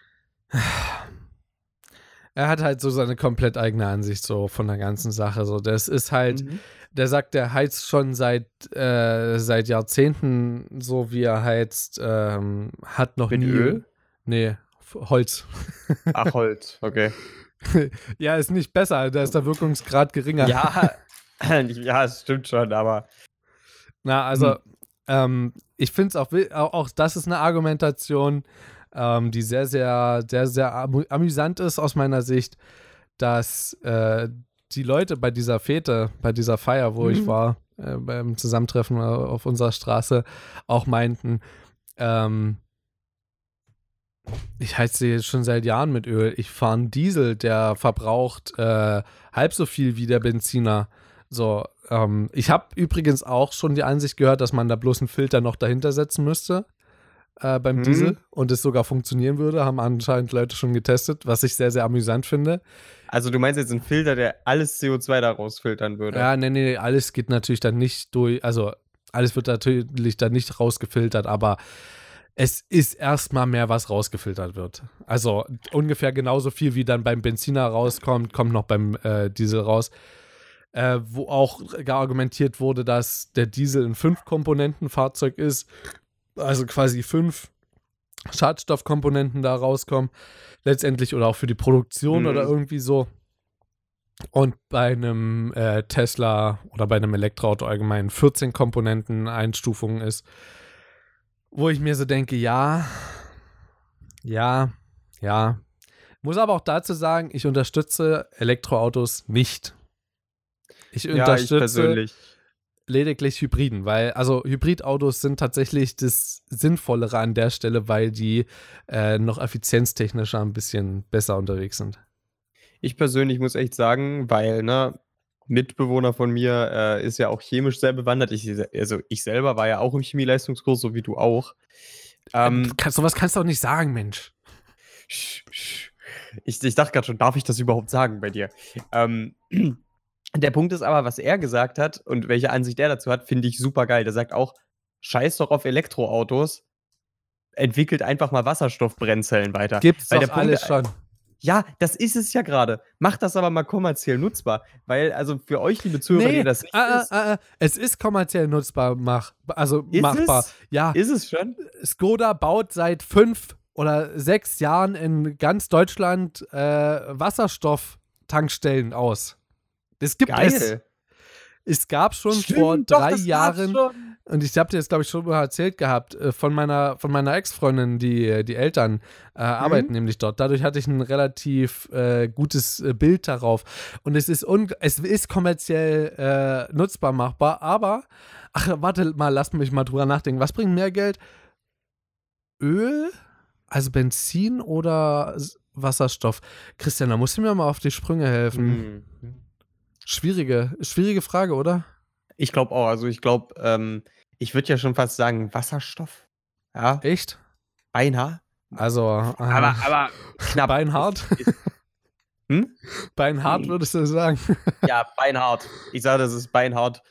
Er hat halt so seine komplett eigene Ansicht so von der ganzen Sache. So, das ist halt, Mhm. der sagt, der heizt schon seit, äh, seit Jahrzehnten so, wie er heizt, ähm, hat noch Mit nie. Öl? Nee, Holz. Ach, Holz, okay. ja, ist nicht besser, da ist der Wirkungsgrad geringer. Ja, ja, es stimmt schon, aber. Na, also, Hm. ähm, ich finde es auch, auch, das ist eine Argumentation, ähm, die sehr, sehr, sehr, sehr amü amüsant ist aus meiner Sicht, dass äh, die Leute bei dieser Fete, bei dieser Feier, wo ich Mhm. war, äh, beim Zusammentreffen äh, auf unserer Straße, auch meinten, ähm, ich heize jetzt schon seit Jahren mit Öl. Ich fahre einen Diesel, der verbraucht äh, halb so viel wie der Benziner. So, ähm, ich habe übrigens auch schon die Ansicht gehört, dass man da bloß einen Filter noch dahinter setzen müsste äh, beim Mhm. Diesel und es sogar funktionieren würde. Haben anscheinend Leute schon getestet, was ich sehr, sehr amüsant finde. Also, du meinst jetzt einen Filter, der alles CO2 da rausfiltern würde? Ja, nee, nee, alles geht natürlich dann nicht durch, also alles wird natürlich dann nicht rausgefiltert, aber es ist erstmal mehr, was rausgefiltert wird. Also ungefähr genauso viel, wie dann beim Benziner rauskommt, kommt noch beim äh, Diesel raus. Äh, wo auch geargumentiert wurde, dass der Diesel ein Fünf-Komponenten-Fahrzeug ist, also quasi fünf Schadstoffkomponenten da rauskommen, letztendlich oder auch für die Produktion Mhm. oder irgendwie so. Und bei einem äh, Tesla oder bei einem Elektroauto allgemein 14 Komponenten Einstufung ist, wo ich mir so denke, ja, ja, ja. Muss aber auch dazu sagen, ich unterstütze Elektroautos nicht. Ich ja ich unterstütze persönlich. lediglich Hybriden, weil also Hybridautos sind tatsächlich das Sinnvollere an der Stelle, weil die äh, noch effizienztechnischer ein bisschen besser unterwegs sind. Ich persönlich muss echt sagen, weil, ne, Mitbewohner von mir äh, ist ja auch chemisch sehr bewandert. Ich, also ich selber war ja auch im Chemieleistungskurs, so wie du auch. Ähm, Kann, sowas kannst du auch nicht sagen, Mensch. sch- sch- ich, ich dachte gerade schon, darf ich das überhaupt sagen bei dir? Ähm, der Punkt ist aber, was er gesagt hat und welche Ansicht er dazu hat, finde ich super geil. Der sagt auch, scheiß doch auf Elektroautos, entwickelt einfach mal Wasserstoffbrennzellen weiter. Gibt's Weil doch der Punkt- alles schon. Ja, das ist es ja gerade. Macht das aber mal kommerziell nutzbar. Weil, also für euch, liebe Zuhörer, die das nicht ah, ist, ah, es ist kommerziell nutzbar, mach, also Ist machbar. es? Ja, ist es schon? Skoda baut seit fünf oder sechs Jahren in ganz Deutschland äh, Wasserstofftankstellen aus. Das gibt es. Geil. Es gab schon Stimmt, vor doch, drei gab's Jahren, und ich habe dir das, glaube ich, schon mal erzählt gehabt, äh, von meiner, von meiner Ex-Freundin, die, die Eltern äh, Mhm. arbeiten nämlich dort. Dadurch hatte ich ein relativ äh, gutes äh, Bild darauf. Und es ist, un es ist kommerziell äh, nutzbar machbar, aber, ach, warte mal, lass mich mal drüber nachdenken. Was bringt mehr Geld? Öl, also Benzin oder Wasserstoff? Christian, da musst du mir mal auf die Sprünge helfen. Mhm. Schwierige, schwierige Frage, oder? Ich glaube auch. Also ich glaube, ähm, ich würde ja schon fast sagen Wasserstoff. Ja, Echt? beinahe. Also, äh, Aber, aber knapp. Beinhart? Hm? Beinhart würdest du sagen? Ja, beinhart. Ich sage, das ist beinhart.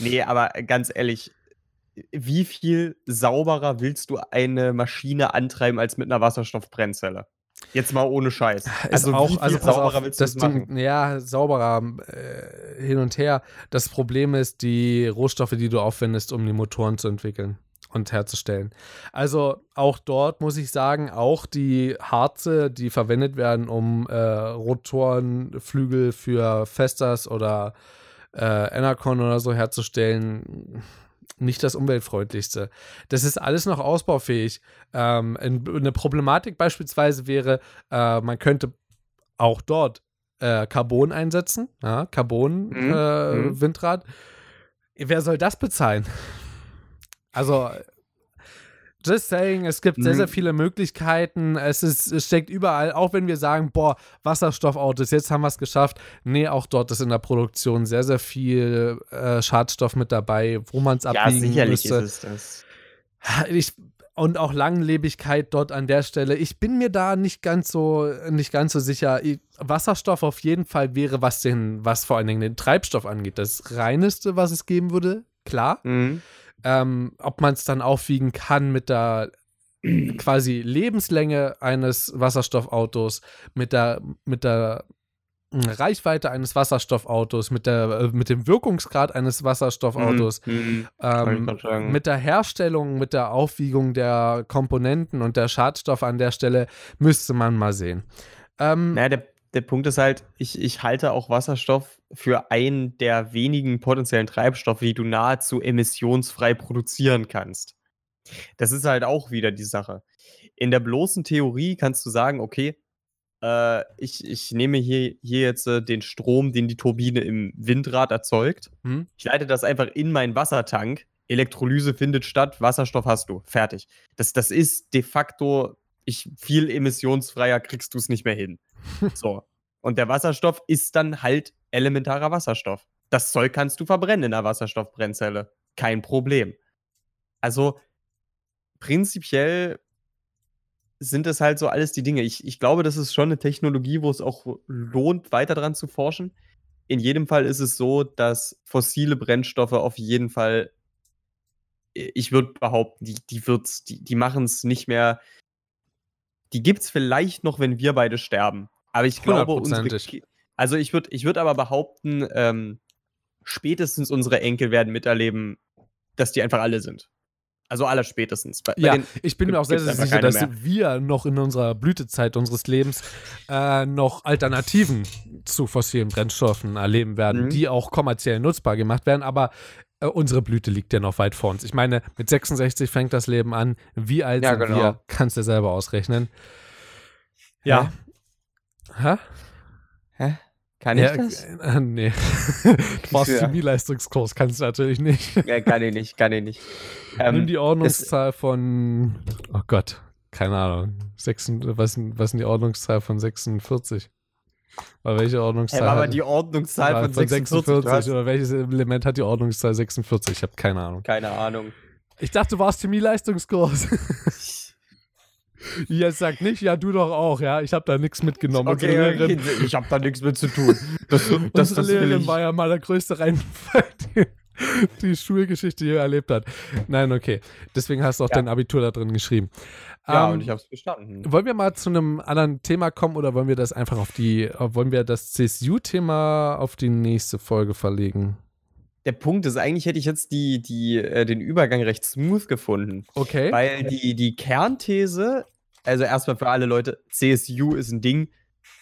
Nee, aber ganz ehrlich, wie viel sauberer willst du eine Maschine antreiben als mit einer Wasserstoffbrennzelle? Jetzt mal ohne Scheiß. Also, viel pass sauberer willst du das machen? Ding, ja, sauberer äh, hin und her. Das Problem ist die Rohstoffe, die du aufwendest, um die Motoren zu entwickeln und herzustellen. Also auch dort muss ich sagen, auch die Harze, die verwendet werden, um äh, Rotoren, Flügel für Festas oder äh, Enercon oder so herzustellen, nicht das umweltfreundlichste. Das ist alles noch ausbaufähig. Ähm, ein- eine Problematik beispielsweise wäre, äh, man könnte auch dort äh, Carbon einsetzen, ja, Carbon Mhm, äh, mhm. Windrad. Wer soll das bezahlen? Also Just saying, es gibt sehr, Mhm. sehr viele Möglichkeiten. Es, ist, es steckt überall, auch wenn wir sagen, boah, Wasserstoffautos, jetzt haben wir es geschafft. Nee, auch dort ist in der Produktion sehr, sehr viel äh, Schadstoff mit dabei, wo man es Ja, abwiegen sicherlich müsste. ist es das. Ich, und auch Langlebigkeit dort an der Stelle. Ich bin mir da nicht ganz so, nicht ganz so sicher. Ich, Wasserstoff auf jeden Fall wäre, was den, was vor allen Dingen den Treibstoff angeht, das reineste, was es geben würde. Klar. Mhm. Ähm, ob man es dann aufwiegen kann mit der quasi Lebenslänge eines Wasserstoffautos, mit der, mit der mh, Reichweite eines Wasserstoffautos, mit, der, äh, mit dem Wirkungsgrad eines Wasserstoffautos, Mhm. Ich ähm, mit der Herstellung, mit der Aufwiegung der Komponenten und der Schadstoffe an der Stelle müsste man mal sehen. Ähm, Naja, der, der Punkt ist halt, ich, ich halte auch Wasserstoff für einen der wenigen potenziellen Treibstoffe, die du nahezu emissionsfrei produzieren kannst. Das ist halt auch wieder die Sache. In der bloßen Theorie kannst du sagen, okay, äh, ich, ich nehme hier, hier jetzt äh, den Strom, den die Turbine im Windrad erzeugt. Hm? Ich leite das einfach in meinen Wassertank. Elektrolyse findet statt, Wasserstoff hast du. Fertig. Das, das ist de facto, ich, viel emissionsfreier kriegst du es nicht mehr hin. So. Und der Wasserstoff ist dann halt elementarer Wasserstoff. Das Zeug kannst du verbrennen in einer Wasserstoffbrennzelle. Kein Problem. Also prinzipiell sind es halt so alles die Dinge. Ich, ich glaube, das ist schon eine Technologie, wo es auch lohnt, weiter dran zu forschen. In jedem Fall ist es so, dass fossile Brennstoffe auf jeden Fall, ich würde behaupten, die, die, die machen es nicht mehr. Die gibt es vielleicht noch, wenn wir beide sterben. Aber ich glaube, unsere, also ich würde ich würd aber behaupten, ähm, spätestens unsere Enkel werden miterleben, dass die einfach alle sind. Also aller spätestens. Bei, bei Ja, den- ich bin mir auch sehr, sehr sicher, dass mehr. wir noch in unserer Blütezeit unseres Lebens äh, noch Alternativen zu fossilen Brennstoffen erleben werden, Mhm. die auch kommerziell nutzbar gemacht werden. Aber äh, unsere Blüte liegt ja noch weit vor uns. Ich meine, mit 66 fängt das Leben an. Wie alt Ja, sind genau. wir? Kannst du selber ausrechnen. Ja. Hä? Hä? Kann ich ja, das? Äh, nee. du brauchst Ja. Chemieleistungskurs, kannst du natürlich nicht. Ja, kann ich nicht, kann ich nicht. Nimm Ähm, die Ordnungszahl von, oh Gott, keine Ahnung. Sechs, was, was ist denn die Ordnungszahl von 46? Oder welche Ordnungszahl? war aber die Ordnungszahl war von 46. du hast oder welches Element hat die Ordnungszahl 46? Ich habe keine Ahnung. keine Ahnung. Ich dachte, du warst Chemieleistungskurs. Jetzt sagt nicht, ja, du doch auch, ja. Ich habe da nichts mitgenommen. Okay, Lehrerin, okay, ich habe da nichts mit zu tun. Das, das, das Lehrerin war ja mal der größte Reinfall, die, die Schulgeschichte je erlebt hat. Nein, okay. Deswegen hast du auch Ja. dein Abitur da drin geschrieben. Ja, Ähm, und ich habe es bestanden. wollen wir mal zu einem anderen Thema kommen oder wollen wir das einfach auf die, äh, wollen wir das CSU-Thema auf die nächste Folge verlegen? Der Punkt ist, eigentlich hätte ich jetzt die, die, äh, den Übergang recht smooth gefunden. Okay. Weil die, die Kernthese, also erstmal für alle Leute, CSU ist ein Ding,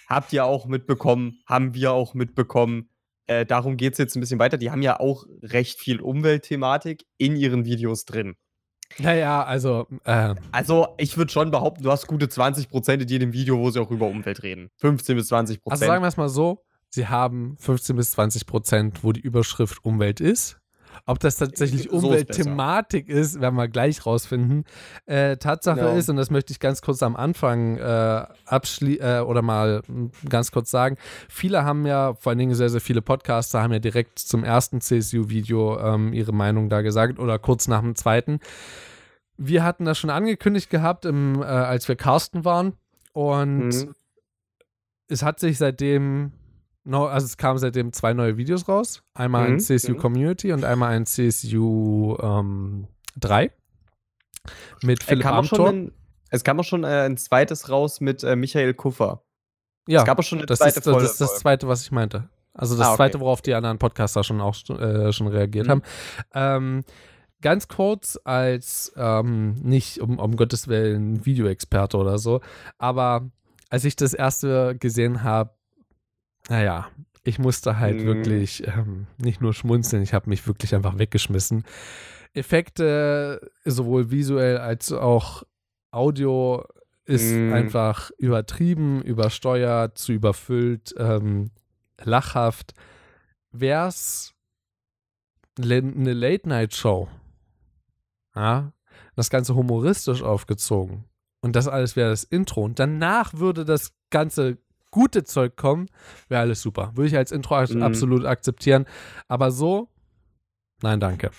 habt ihr auch mitbekommen, haben wir auch mitbekommen. Äh, darum geht es jetzt ein bisschen weiter. Die haben ja auch recht viel Umweltthematik in ihren Videos drin. Naja, also, äh, Also, ich würde schon behaupten, du hast gute 20% in jedem Video, wo sie auch über Umwelt reden. 15 bis 20%. also sagen wir es mal so, sie haben 15 bis 20 Prozent, wo die Überschrift Umwelt ist. Ob das tatsächlich So ist besser. Umweltthematik ist, werden wir gleich rausfinden. Äh, Tatsache Genau. ist, und das möchte ich ganz kurz am Anfang äh, abschli äh, oder mal m, ganz kurz sagen, viele haben ja, vor allen Dingen sehr, sehr viele Podcaster haben ja direkt zum ersten CSU-Video ähm, ihre Meinung da gesagt oder kurz nach dem zweiten. Wir hatten das schon angekündigt gehabt, im, äh, als wir Carsten waren. Und Mhm. es hat sich seitdem, no, also es kamen seitdem zwei neue Videos raus. Einmal ein Mhm, CSU mhm. Community und einmal ein CSU ähm, 3 mit Äh, Philipp schon Amthor. ein, es kam auch schon äh, ein zweites raus mit äh, Michael Kuffer. Ja, es gab auch schon eine das zweite ist, das Folge. ist das zweite, was ich meinte. Also das Ah, okay. zweite, worauf die anderen Podcaster schon auch äh, schon reagiert Mhm. haben. Ähm, ganz kurz als ähm, nicht um, um Gottes Willen Videoexperte oder so, aber als ich das erste gesehen habe, naja, ich musste halt Mhm. wirklich ähm, nicht nur schmunzeln, ich habe mich wirklich einfach weggeschmissen. Effekte, sowohl visuell als auch Audio, ist Mhm. einfach übertrieben, übersteuert, zu überfüllt, ähm, lachhaft. Wär's le- eine Late-Night-Show, ja, das Ganze humoristisch aufgezogen und das alles wäre das Intro und danach würde das ganze gute Zeug kommen, wäre alles super. Würde ich als Intro Mhm. absolut akzeptieren, aber so Nein, danke.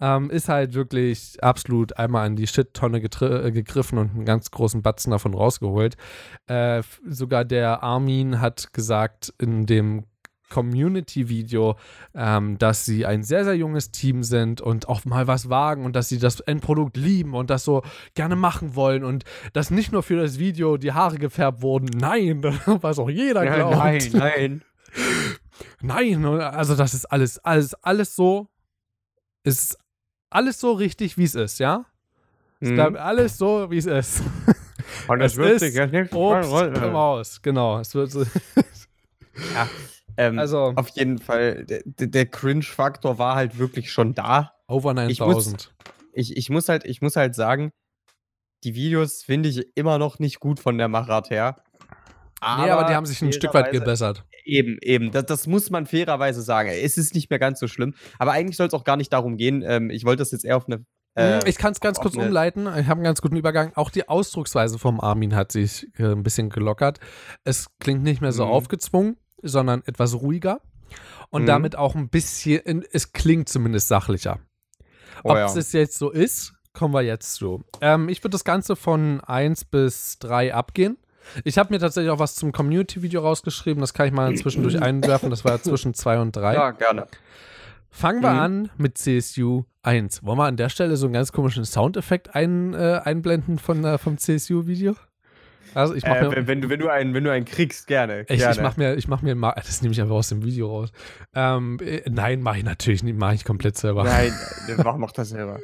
Ähm, ist halt wirklich absolut einmal an die Shit-Tonne äh, gegriffen und einen ganz großen Batzen davon rausgeholt. Äh, sogar der Armin hat gesagt in dem Community-Video, ähm, dass sie ein sehr, sehr junges Team sind und auch mal was wagen und dass sie das Endprodukt lieben und das so gerne machen wollen und dass nicht nur für das Video die Haare gefärbt wurden. Nein, was auch jeder Ja, glaubt. nein, nein. Nein, also das ist alles, alles, alles so, ist alles so richtig, wie es ist, ja? Es Mhm. bleibt alles so, wie es ist. Und es wird sich jetzt nicht Obst im Haus, genau. Es wird so, Ähm, also auf jeden Fall, der, der Cringe-Faktor war halt wirklich schon da. over Ich 9000. Ich, ich, muss halt, ich muss halt sagen, die Videos finde ich immer noch nicht gut von der Machart her. nee, aber die haben sich ein Stück weit gebessert. Eben, eben. Das, das muss man fairerweise sagen. Es ist nicht mehr ganz so schlimm. Aber eigentlich soll es auch gar nicht darum gehen. Ähm, ich wollte das jetzt eher auf eine. äh, Hm, ich kann es ganz kurz eine- umleiten. Ich habe einen ganz guten Übergang. Auch die Ausdrucksweise vom Armin hat sich äh, ein bisschen gelockert. Es klingt nicht mehr so Mhm. aufgezwungen, sondern etwas ruhiger. Und Mhm. damit auch ein bisschen, es klingt zumindest sachlicher. Oh Ob ja. es jetzt so ist, kommen wir jetzt zu. Ähm, ich würde das Ganze von 1 bis 3 abgehen. Ich habe mir tatsächlich auch was zum Community-Video rausgeschrieben. Das kann ich mal zwischendurch einwerfen. Das war zwischen 2 und 3. Ja, gerne. Fangen wir Mhm. an mit CSU 1. Wollen wir an der Stelle so einen ganz komischen Soundeffekt ein, äh, einblenden von, äh, vom CSU-Video? Also ich mache Äh, mir, wenn, wenn, du, wenn, du einen, wenn du einen kriegst, gerne. ich, gerne. ich mach mir, ich mach mir mal, das nehme ich einfach aus dem Video raus. Ähm, äh, nein, mache ich natürlich nicht, mache ich komplett selber. Nein, äh, mach, mach das selber.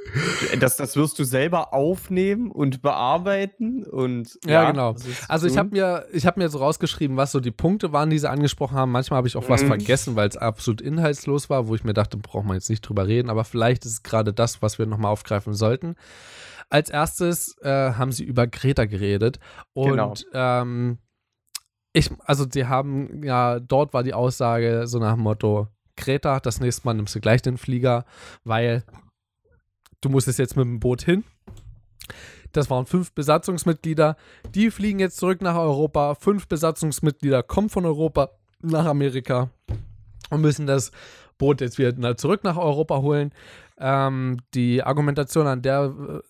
Das, das wirst du selber aufnehmen und bearbeiten und. Ja, genau. das ist Also ich habe mir, ich habe mir so rausgeschrieben, was so die Punkte waren, die sie angesprochen haben. Manchmal habe ich auch was Mhm. vergessen, weil es absolut inhaltslos war, wo ich mir dachte, braucht man jetzt nicht drüber reden. Aber vielleicht ist es gerade das, was wir nochmal aufgreifen sollten. Als erstes äh, haben sie über Greta geredet und Genau. ähm, ich, also sie haben ja, dort war die Aussage so nach dem Motto, Greta, das nächste Mal nimmst du gleich den Flieger, weil du musstest jetzt mit dem Boot hin. Das waren fünf Besatzungsmitglieder. Die fliegen jetzt zurück nach Europa. Fünf Besatzungsmitglieder kommen von Europa nach Amerika und müssen das Boot jetzt wieder zurück nach Europa holen. Ähm, die Argumentation an der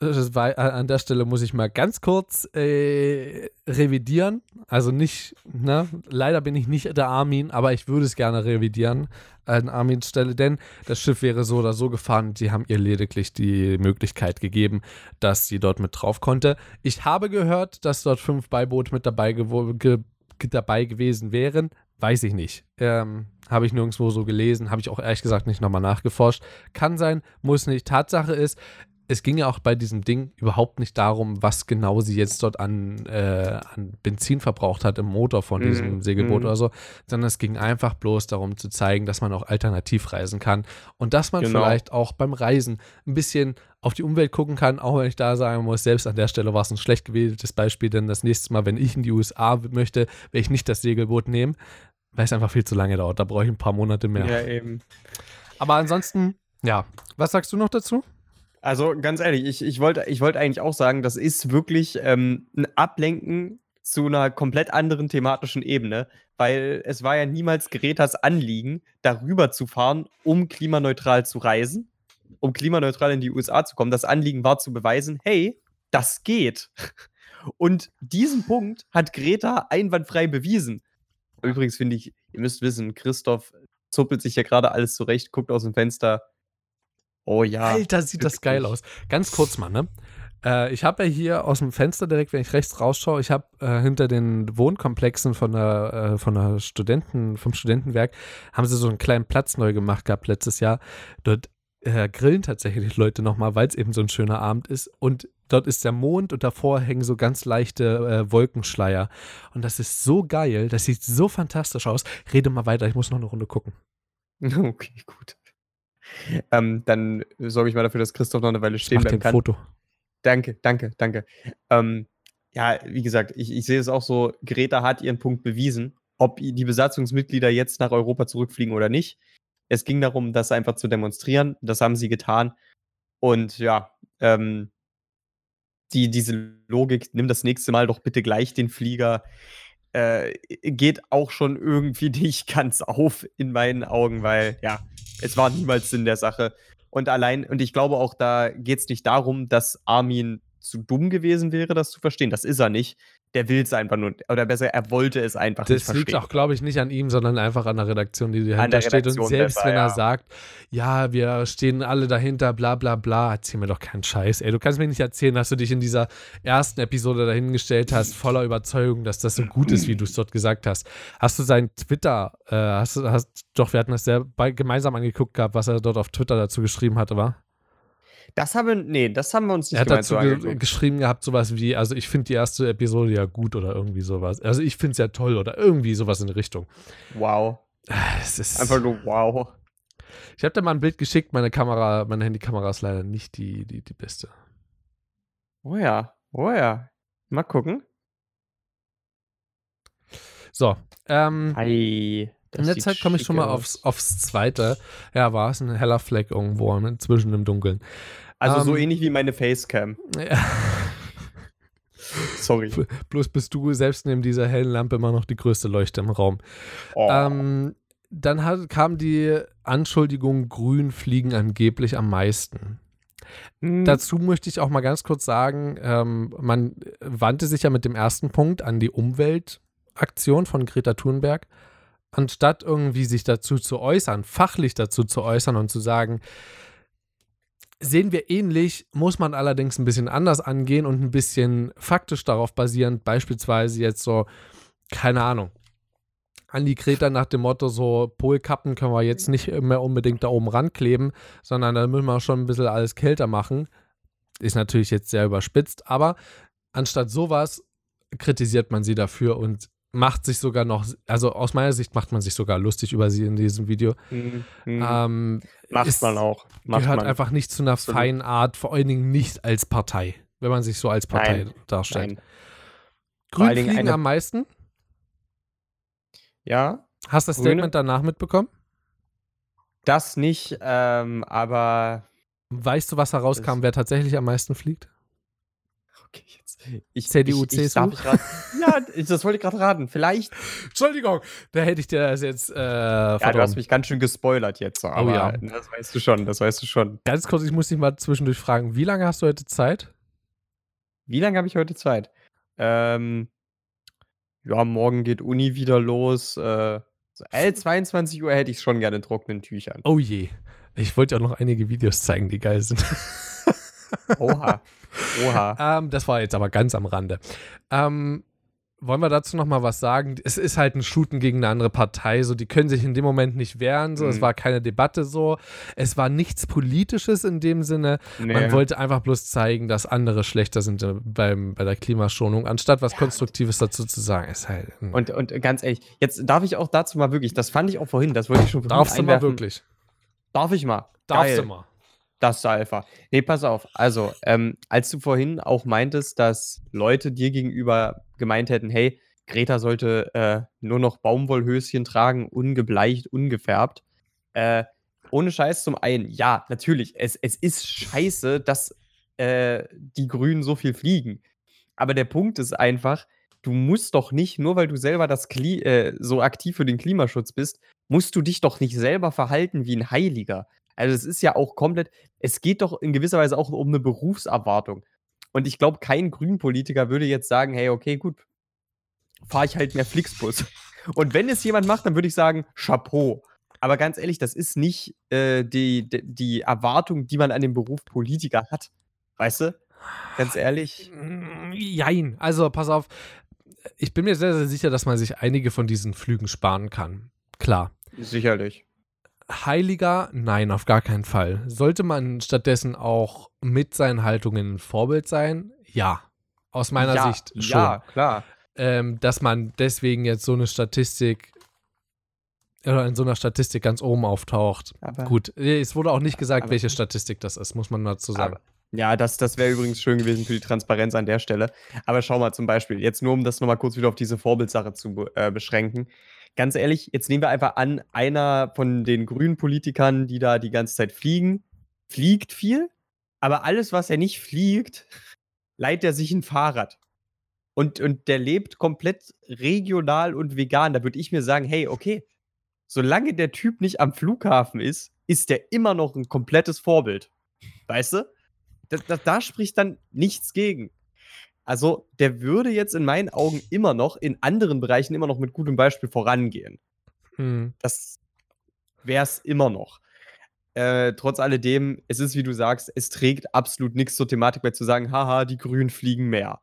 war, äh, an der Stelle muss ich mal ganz kurz äh, revidieren. Also nicht, ne, leider bin ich nicht der Armin, aber ich würde es gerne revidieren an Armins Stelle, denn das Schiff wäre so oder so gefahren. Sie haben ihr lediglich die Möglichkeit gegeben, dass sie dort mit drauf konnte. Ich habe gehört, dass dort fünf Beiboote mit dabei, ge dabei gewesen wären. Weiß ich nicht. Ähm, habe ich nirgendwo so gelesen, habe ich auch ehrlich gesagt nicht nochmal nachgeforscht. Kann sein, muss nicht. Tatsache ist, es ging ja auch bei diesem Ding überhaupt nicht darum, was genau sie jetzt dort an, äh, an Benzin verbraucht hat im Motor von diesem mm, Segelboot mm. oder so, sondern es ging einfach bloß darum zu zeigen, dass man auch alternativ reisen kann und dass man genau. vielleicht auch beim Reisen ein bisschen auf die Umwelt gucken kann, auch wenn ich da sagen muss, selbst an der Stelle war es ein schlecht gewähltes Beispiel, denn das nächste Mal, wenn ich in die USA möchte, werde ich nicht das Segelboot nehmen, weil es einfach viel zu lange dauert. Da brauche ich ein paar Monate mehr. Ja, eben. Aber ansonsten, ja. Was sagst du noch dazu? Also ganz ehrlich, ich, ich wollte ich wollt eigentlich auch sagen, das ist wirklich ähm, ein Ablenken zu einer komplett anderen thematischen Ebene, weil es war ja niemals Gretas Anliegen, darüber zu fahren, um klimaneutral zu reisen, um klimaneutral in die USA zu kommen. Das Anliegen war zu beweisen, hey, das geht. Und diesen Punkt hat Greta einwandfrei bewiesen. Übrigens finde ich, ihr müsst wissen, Christoph zuppelt sich ja gerade alles zurecht, guckt aus dem Fenster, Oh ja. Alter, sieht das geil aus. Ganz kurz mal, ne? Äh, ich habe ja hier aus dem Fenster direkt, wenn ich rechts rausschaue, ich habe äh, hinter den Wohnkomplexen von der, äh, von der Studenten, vom Studentenwerk, haben sie so einen kleinen Platz neu gemacht gehabt letztes Jahr. Dort äh, grillen tatsächlich Leute nochmal, weil es eben so ein schöner Abend ist. Und dort ist der Mond und davor hängen so ganz leichte äh, Wolkenschleier. Und das ist so geil, das sieht so fantastisch aus. Rede mal weiter, ich muss noch eine Runde gucken. Okay, gut. Ähm, dann sorge ich mal dafür, dass Christoph noch eine Weile stehen bleiben kann. Foto. Danke, danke, danke. Ähm, ja, wie gesagt, ich, ich sehe es auch so, Greta hat ihren Punkt bewiesen, ob die Besatzungsmitglieder jetzt nach Europa zurückfliegen oder nicht. Es ging darum, das einfach zu demonstrieren. Das haben sie getan. Und ja, ähm, die, diese Logik, nimm das nächste Mal doch bitte gleich den Flieger, äh, geht auch schon irgendwie nicht ganz auf in meinen Augen, weil ja, es war niemals Sinn der Sache. Und allein, und ich glaube auch, da geht es nicht darum, dass Armin zu dumm gewesen wäre, das zu verstehen. Das ist er nicht der will es einfach nur, oder besser, er wollte es einfach das nicht verstehen. Das liegt auch, glaube ich, nicht an ihm, sondern einfach an der Redaktion, die dahinter steht. Und selbst besser, wenn er ja. sagt, ja, wir stehen alle dahinter, bla bla bla, erzähl mir doch keinen Scheiß. Ey, du kannst mir nicht erzählen, dass du dich in dieser ersten Episode dahingestellt hast, voller Überzeugung, dass das so gut ist, wie du es dort gesagt hast. Hast du sein Twitter, äh, hast, hast, doch, wir hatten das sehr gemeinsam angeguckt gehabt, was er dort auf Twitter dazu geschrieben hatte, war? Das haben wir, nee, das haben wir uns nicht Er hat dazu ge geschrieben gehabt, sowas wie, also ich finde die erste Episode ja gut oder irgendwie sowas. Also ich finde es ja toll oder irgendwie sowas in die Richtung. Wow. Es ist Einfach nur wow. Ich habe da mal ein Bild geschickt, meine Kamera, meine Handykamera ist leider nicht die, die, die beste. Oh ja, oh ja. Mal gucken. So, ähm. Hi. In der Zeit komme ich schon mal aufs, aufs zweite. Ja, war es ein heller Fleck irgendwo zwischen im Dunkeln. Also um, so ähm, ähnlich wie meine Facecam. Ja. Sorry. Bloß bist du selbst neben dieser hellen Lampe immer noch die größte Leuchte im Raum. Oh. Ähm, dann hat, kam die Anschuldigung, Grün fliegen angeblich am meisten. Mhm. Dazu möchte ich auch mal ganz kurz sagen, ähm, man wandte sich ja mit dem ersten Punkt an die Umweltaktion von Greta Thunberg anstatt irgendwie sich dazu zu äußern, fachlich dazu zu äußern und zu sagen, sehen wir ähnlich, muss man allerdings ein bisschen anders angehen und ein bisschen faktisch darauf basierend, beispielsweise jetzt so, keine Ahnung, an die Kreta nach dem Motto, so Polkappen können wir jetzt nicht mehr unbedingt da oben rankleben, sondern da müssen wir schon ein bisschen alles kälter machen. Ist natürlich jetzt sehr überspitzt, aber anstatt sowas kritisiert man sie dafür und macht sich sogar noch, also aus meiner Sicht macht man sich sogar lustig über sie in diesem Video. Mhm. Ähm, macht ist, man auch. Macht gehört man. einfach nicht zu einer Absolut. feinen Art, vor allen Dingen nicht als Partei, wenn man sich so als Partei Nein. darstellt. Nein. Grün fliegen eine... am meisten? Ja. Hast du das Grüne? Statement danach mitbekommen? Das nicht, ähm, aber. Weißt du, was herauskam, wer tatsächlich am meisten fliegt? Okay, jetzt ich, CDU, ich, ich, CSU? ich ja, das wollte ich gerade raten. Vielleicht. Entschuldigung, da hätte ich dir das jetzt äh, Ja, du hast mich ganz schön gespoilert jetzt. so, Aber ja. das weißt du schon, das weißt du schon. Ganz kurz, ich muss dich mal zwischendurch fragen, wie lange hast du heute Zeit? Wie lange habe ich heute Zeit? Ähm, ja, morgen geht Uni wieder los. Äh, so, äh, 22 Uhr hätte ich schon gerne in trockenen Tüchern. Oh je. Ich wollte auch noch einige Videos zeigen, die geil sind. Oha. Oha. ähm, das war jetzt aber ganz am Rande. Ähm, wollen wir dazu noch mal was sagen? Es ist halt ein Shooten gegen eine andere Partei, so die können sich in dem Moment nicht wehren, so es Mhm. war keine Debatte so, es war nichts politisches in dem Sinne. Nee. Man wollte einfach bloß zeigen, dass andere schlechter sind äh, beim, bei der Klimaschonung, anstatt was Konstruktives dazu zu sagen. Ist halt, hm. und, und ganz ehrlich, jetzt darf ich auch dazu mal wirklich, das fand ich auch vorhin, das wollte ich schon vorhin darfst du mal wirklich? Darf ich mal? Darfst Geil. du mal? Das ist Alpha. Nee, pass auf. Also, ähm, als du vorhin auch meintest, dass Leute dir gegenüber gemeint hätten, hey, Greta sollte äh, nur noch Baumwollhöschen tragen, ungebleicht, ungefärbt. Äh, ohne Scheiß zum einen, ja, natürlich, es, es ist scheiße, dass äh, die Grünen so viel fliegen. Aber der Punkt ist einfach, du musst doch nicht, nur weil du selber das Kli äh, so aktiv für den Klimaschutz bist, musst du dich doch nicht selber verhalten wie ein Heiliger. Also es ist ja auch komplett, es geht doch in gewisser Weise auch um eine Berufserwartung. Und ich glaube, kein Grünpolitiker würde jetzt sagen, hey, okay, gut, fahre ich halt mehr Flixbus. Und wenn es jemand macht, dann würde ich sagen, Chapeau. Aber ganz ehrlich, das ist nicht äh, die, die, die Erwartung, die man an den Beruf Politiker hat. Weißt du? Ganz ehrlich. Jein. Also, pass auf. Ich bin mir sehr, sehr sicher, dass man sich einige von diesen Flügen sparen kann. Klar. Sicherlich. Heiliger? Nein, auf gar keinen Fall. Sollte man stattdessen auch mit seinen Haltungen ein Vorbild sein? Ja. Aus meiner ja, Sicht schon. Ja, klar. Ähm, dass man deswegen jetzt so eine Statistik oder in so einer Statistik ganz oben auftaucht. Aber, Gut, äh, es wurde auch nicht gesagt, Aber- welche Statistik das ist, muss man dazu sagen. Aber, ja, das, das wäre übrigens schön gewesen für die Transparenz an der Stelle. Aber schau mal zum Beispiel, jetzt nur um das nochmal kurz wieder auf diese Vorbildsache zu äh, beschränken. Ganz ehrlich, jetzt nehmen wir einfach an, einer von den grünen Politikern, die da die ganze Zeit fliegen, fliegt viel, aber alles, was er nicht fliegt, leiht er sich ein Fahrrad. Und, und der lebt komplett regional und vegan. Da würde ich mir sagen, hey, okay, solange der Typ nicht am Flughafen ist, ist der immer noch ein komplettes Vorbild. Weißt du? Da, da, da spricht dann nichts gegen. Also, der würde jetzt in meinen Augen immer noch in anderen Bereichen immer noch mit gutem Beispiel vorangehen. Hm. Das wäre es immer noch. Äh, trotz alledem, es ist, wie du sagst, es trägt absolut nichts zur Thematik bei zu sagen, haha, die Grünen fliegen mehr.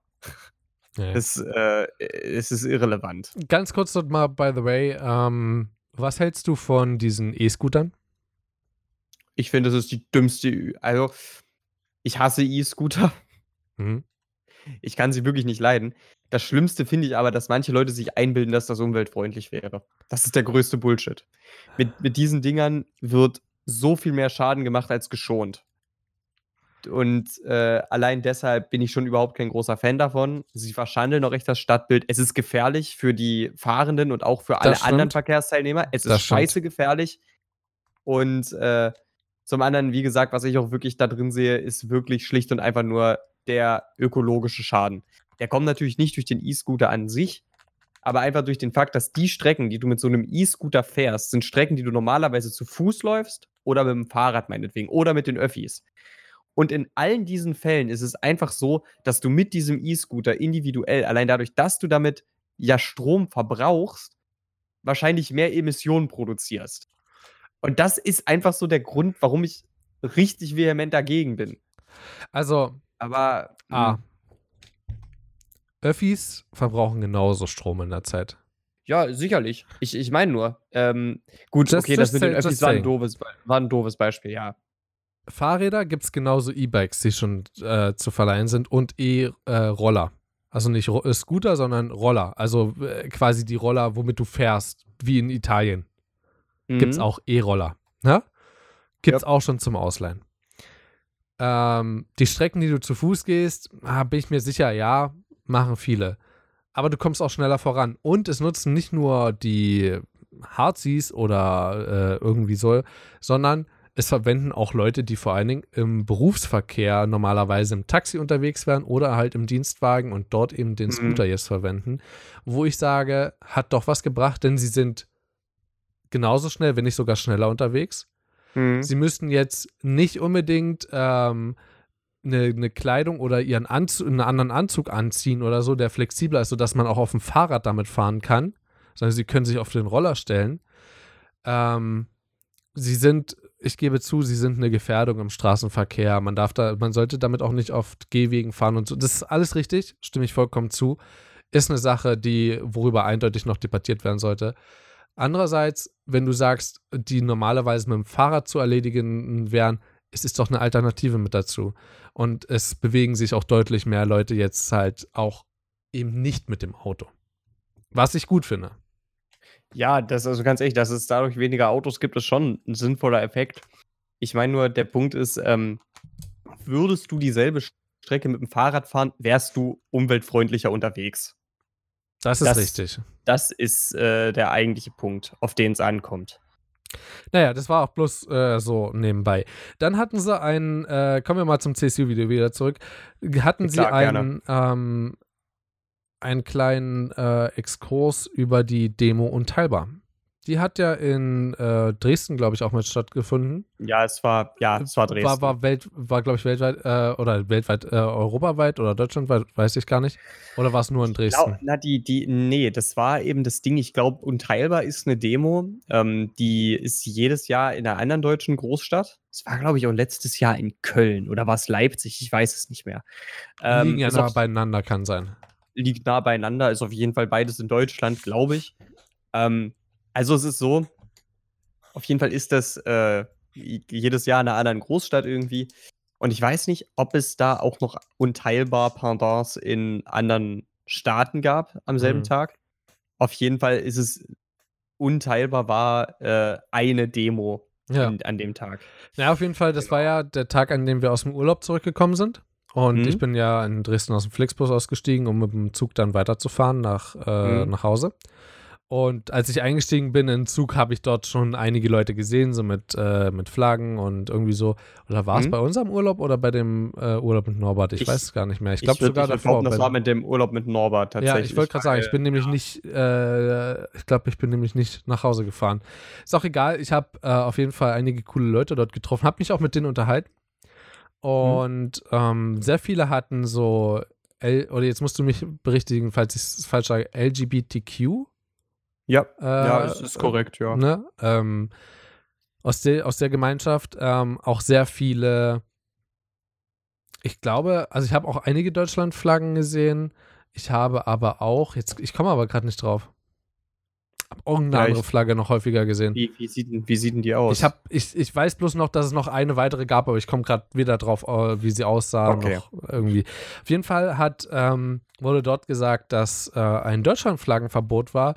Ja. Es, äh, es ist irrelevant. Ganz kurz noch mal, by the way, ähm, was hältst du von diesen E-Scootern? Ich finde, das ist die dümmste. Also, ich hasse E-Scooter. Mhm. Ich kann sie wirklich nicht leiden. Das Schlimmste finde ich aber, dass manche Leute sich einbilden, dass das umweltfreundlich wäre. Das ist der größte Bullshit. Mit, mit diesen Dingern wird so viel mehr Schaden gemacht als geschont. Und äh, allein deshalb bin ich schon überhaupt kein großer Fan davon. Sie verschandeln auch echt das Stadtbild. Es ist gefährlich für die Fahrenden und auch für alle anderen stimmt. Verkehrsteilnehmer. Es Das ist scheiße gefährlich. Und äh, zum anderen, wie gesagt, was ich auch wirklich da drin sehe, ist wirklich schlicht und einfach nur der ökologische Schaden. Der kommt natürlich nicht durch den E-Scooter an sich, aber einfach durch den Fakt, dass die Strecken, die du mit so einem E-Scooter fährst, sind Strecken, die du normalerweise zu Fuß läufst oder mit dem Fahrrad meinetwegen oder mit den Öffis. Und in allen diesen Fällen ist es einfach so, dass du mit diesem E-Scooter individuell, allein dadurch, dass du damit ja Strom verbrauchst, wahrscheinlich mehr Emissionen produzierst. Und das ist einfach so der Grund, warum ich richtig vehement dagegen bin. Also, Aber A. mh, Öffis verbrauchen genauso Strom in der Zeit. ja, sicherlich. Ich, ich meine nur, ähm, gut, Just- okay, das just mit den Öffis war ein, doofes, war ein doofes Beispiel, ja. Fahrräder gibt es genauso E-Bikes, die schon äh, zu verleihen sind und E-Roller. also nicht Ro- äh, Scooter, sondern Roller. Also äh, quasi die Roller, womit du fährst, wie in Italien. Gibt es Mhm. auch E-Roller. Ne? Gibt es Ja. auch schon zum Ausleihen. Ähm, die Strecken, die du zu Fuß gehst, ah, bin ich mir sicher, ja, machen viele. Aber du kommst auch schneller voran. Und es nutzen nicht nur die Harzis oder äh, irgendwie so, sondern es verwenden auch Leute, die vor allen Dingen im Berufsverkehr normalerweise im Taxi unterwegs wären oder halt im Dienstwagen und dort eben den Mhm. Scooter jetzt verwenden. Wo ich sage, hat doch was gebracht, denn sie sind genauso schnell, wenn nicht sogar schneller unterwegs. Mhm. Sie müssten jetzt nicht unbedingt ähm, eine, eine Kleidung oder ihren Anzug, einen anderen Anzug anziehen oder so, der flexibler ist, sodass man auch auf dem Fahrrad damit fahren kann, sondern sie können sich auf den Roller stellen. Ähm, sie sind, ich gebe zu, sie sind eine Gefährdung im Straßenverkehr. Man darf da, man sollte damit auch nicht auf Gehwegen fahren und so. Das ist alles richtig, stimme ich vollkommen zu. Ist eine Sache, die, worüber eindeutig noch debattiert werden sollte. Andererseits, wenn du sagst, die normalerweise mit dem Fahrrad zu erledigen wären, es ist doch eine Alternative mit dazu. Und es bewegen sich auch deutlich mehr Leute jetzt halt auch eben nicht mit dem Auto. Was ich gut finde. Ja, das also ganz ehrlich, dass es dadurch weniger Autos gibt, ist schon ein sinnvoller Effekt. Ich meine nur, der Punkt ist, ähm, würdest du dieselbe Strecke mit dem Fahrrad fahren, wärst du umweltfreundlicher unterwegs. Das ist Das- richtig. Das ist äh, der eigentliche Punkt, auf den es ankommt. Naja, das war auch bloß äh, so nebenbei. Dann hatten sie einen, äh, kommen wir mal zum CSU-Video wieder zurück, hatten sie Klar, gerne. einen, ähm, einen kleinen äh, Exkurs über die Demo Unteilbar. Die hat ja in äh, Dresden, glaube ich, auch mit stattgefunden. Ja, es war, ja, es war Dresden. War, war, Welt, war glaube ich, weltweit äh, oder weltweit, äh, europaweit oder deutschlandweit, weiß ich gar nicht. Oder war es nur in Dresden? na, die, die, nee, das war eben das Ding. Ich glaube, Unteilbar ist eine Demo, ähm, die ist jedes Jahr in einer anderen deutschen Großstadt. Es war, glaube ich, auch letztes Jahr in Köln oder war es Leipzig? Ich weiß es nicht mehr. Ähm, Liegen ja nah beieinander, kann sein. liegt nah beieinander, ist auf jeden Fall beides in Deutschland, glaube ich. Ähm, also es ist so, auf jeden Fall ist das äh, jedes Jahr in einer anderen Großstadt irgendwie. Und ich weiß nicht, ob es da auch noch unteilbar Pendants in anderen Staaten gab am selben Mhm. Tag. Auf jeden Fall ist es unteilbar war äh, eine Demo Ja. in, an dem Tag. Ja, auf jeden Fall, das war ja der Tag, an dem wir aus dem Urlaub zurückgekommen sind. Und Mhm. ich bin ja in Dresden aus dem Flixbus ausgestiegen, um mit dem Zug dann weiterzufahren nach, äh, Mhm. nach Hause. Und als ich eingestiegen bin in den Zug, habe ich dort schon einige Leute gesehen, so mit, äh, mit Flaggen und irgendwie so. Oder war es Mhm. bei unserem Urlaub oder bei dem äh, Urlaub mit Norbert? Ich, Ich- weiß es gar nicht mehr. Ich glaube sogar davor. das war mit dem Urlaub mit Norbert ja, tatsächlich. ich wollte gerade sagen, ich bin nämlich nicht, äh, ich glaube, ich bin nämlich nicht nach Hause gefahren. Ist auch egal, ich habe äh, auf jeden Fall einige coole Leute dort getroffen, habe mich auch mit denen unterhalten. Und ähm, sehr viele hatten so, L oder jetzt musst du mich berichtigen, falls ich es falsch sage, LGBTQ. Ja, Äh, ja, es ist korrekt, ja. Ne? Ähm, aus, der, aus der Gemeinschaft ähm, auch sehr viele, ich glaube, also ich habe auch einige Deutschlandflaggen gesehen. Ich habe aber auch, jetzt, ich komme aber gerade nicht drauf. Hab auch eine Ja, andere Flagge noch häufiger gesehen. Wie, wie, sieht, denn- wie sieht denn die aus? Ich, hab, ich, ich weiß bloß noch, dass es noch eine weitere gab, aber ich komme gerade wieder drauf, äh, wie sie aussah. Okay. Irgendwie. Auf jeden Fall hat, ähm, wurde dort gesagt, dass äh, ein Deutschlandflaggenverbot war,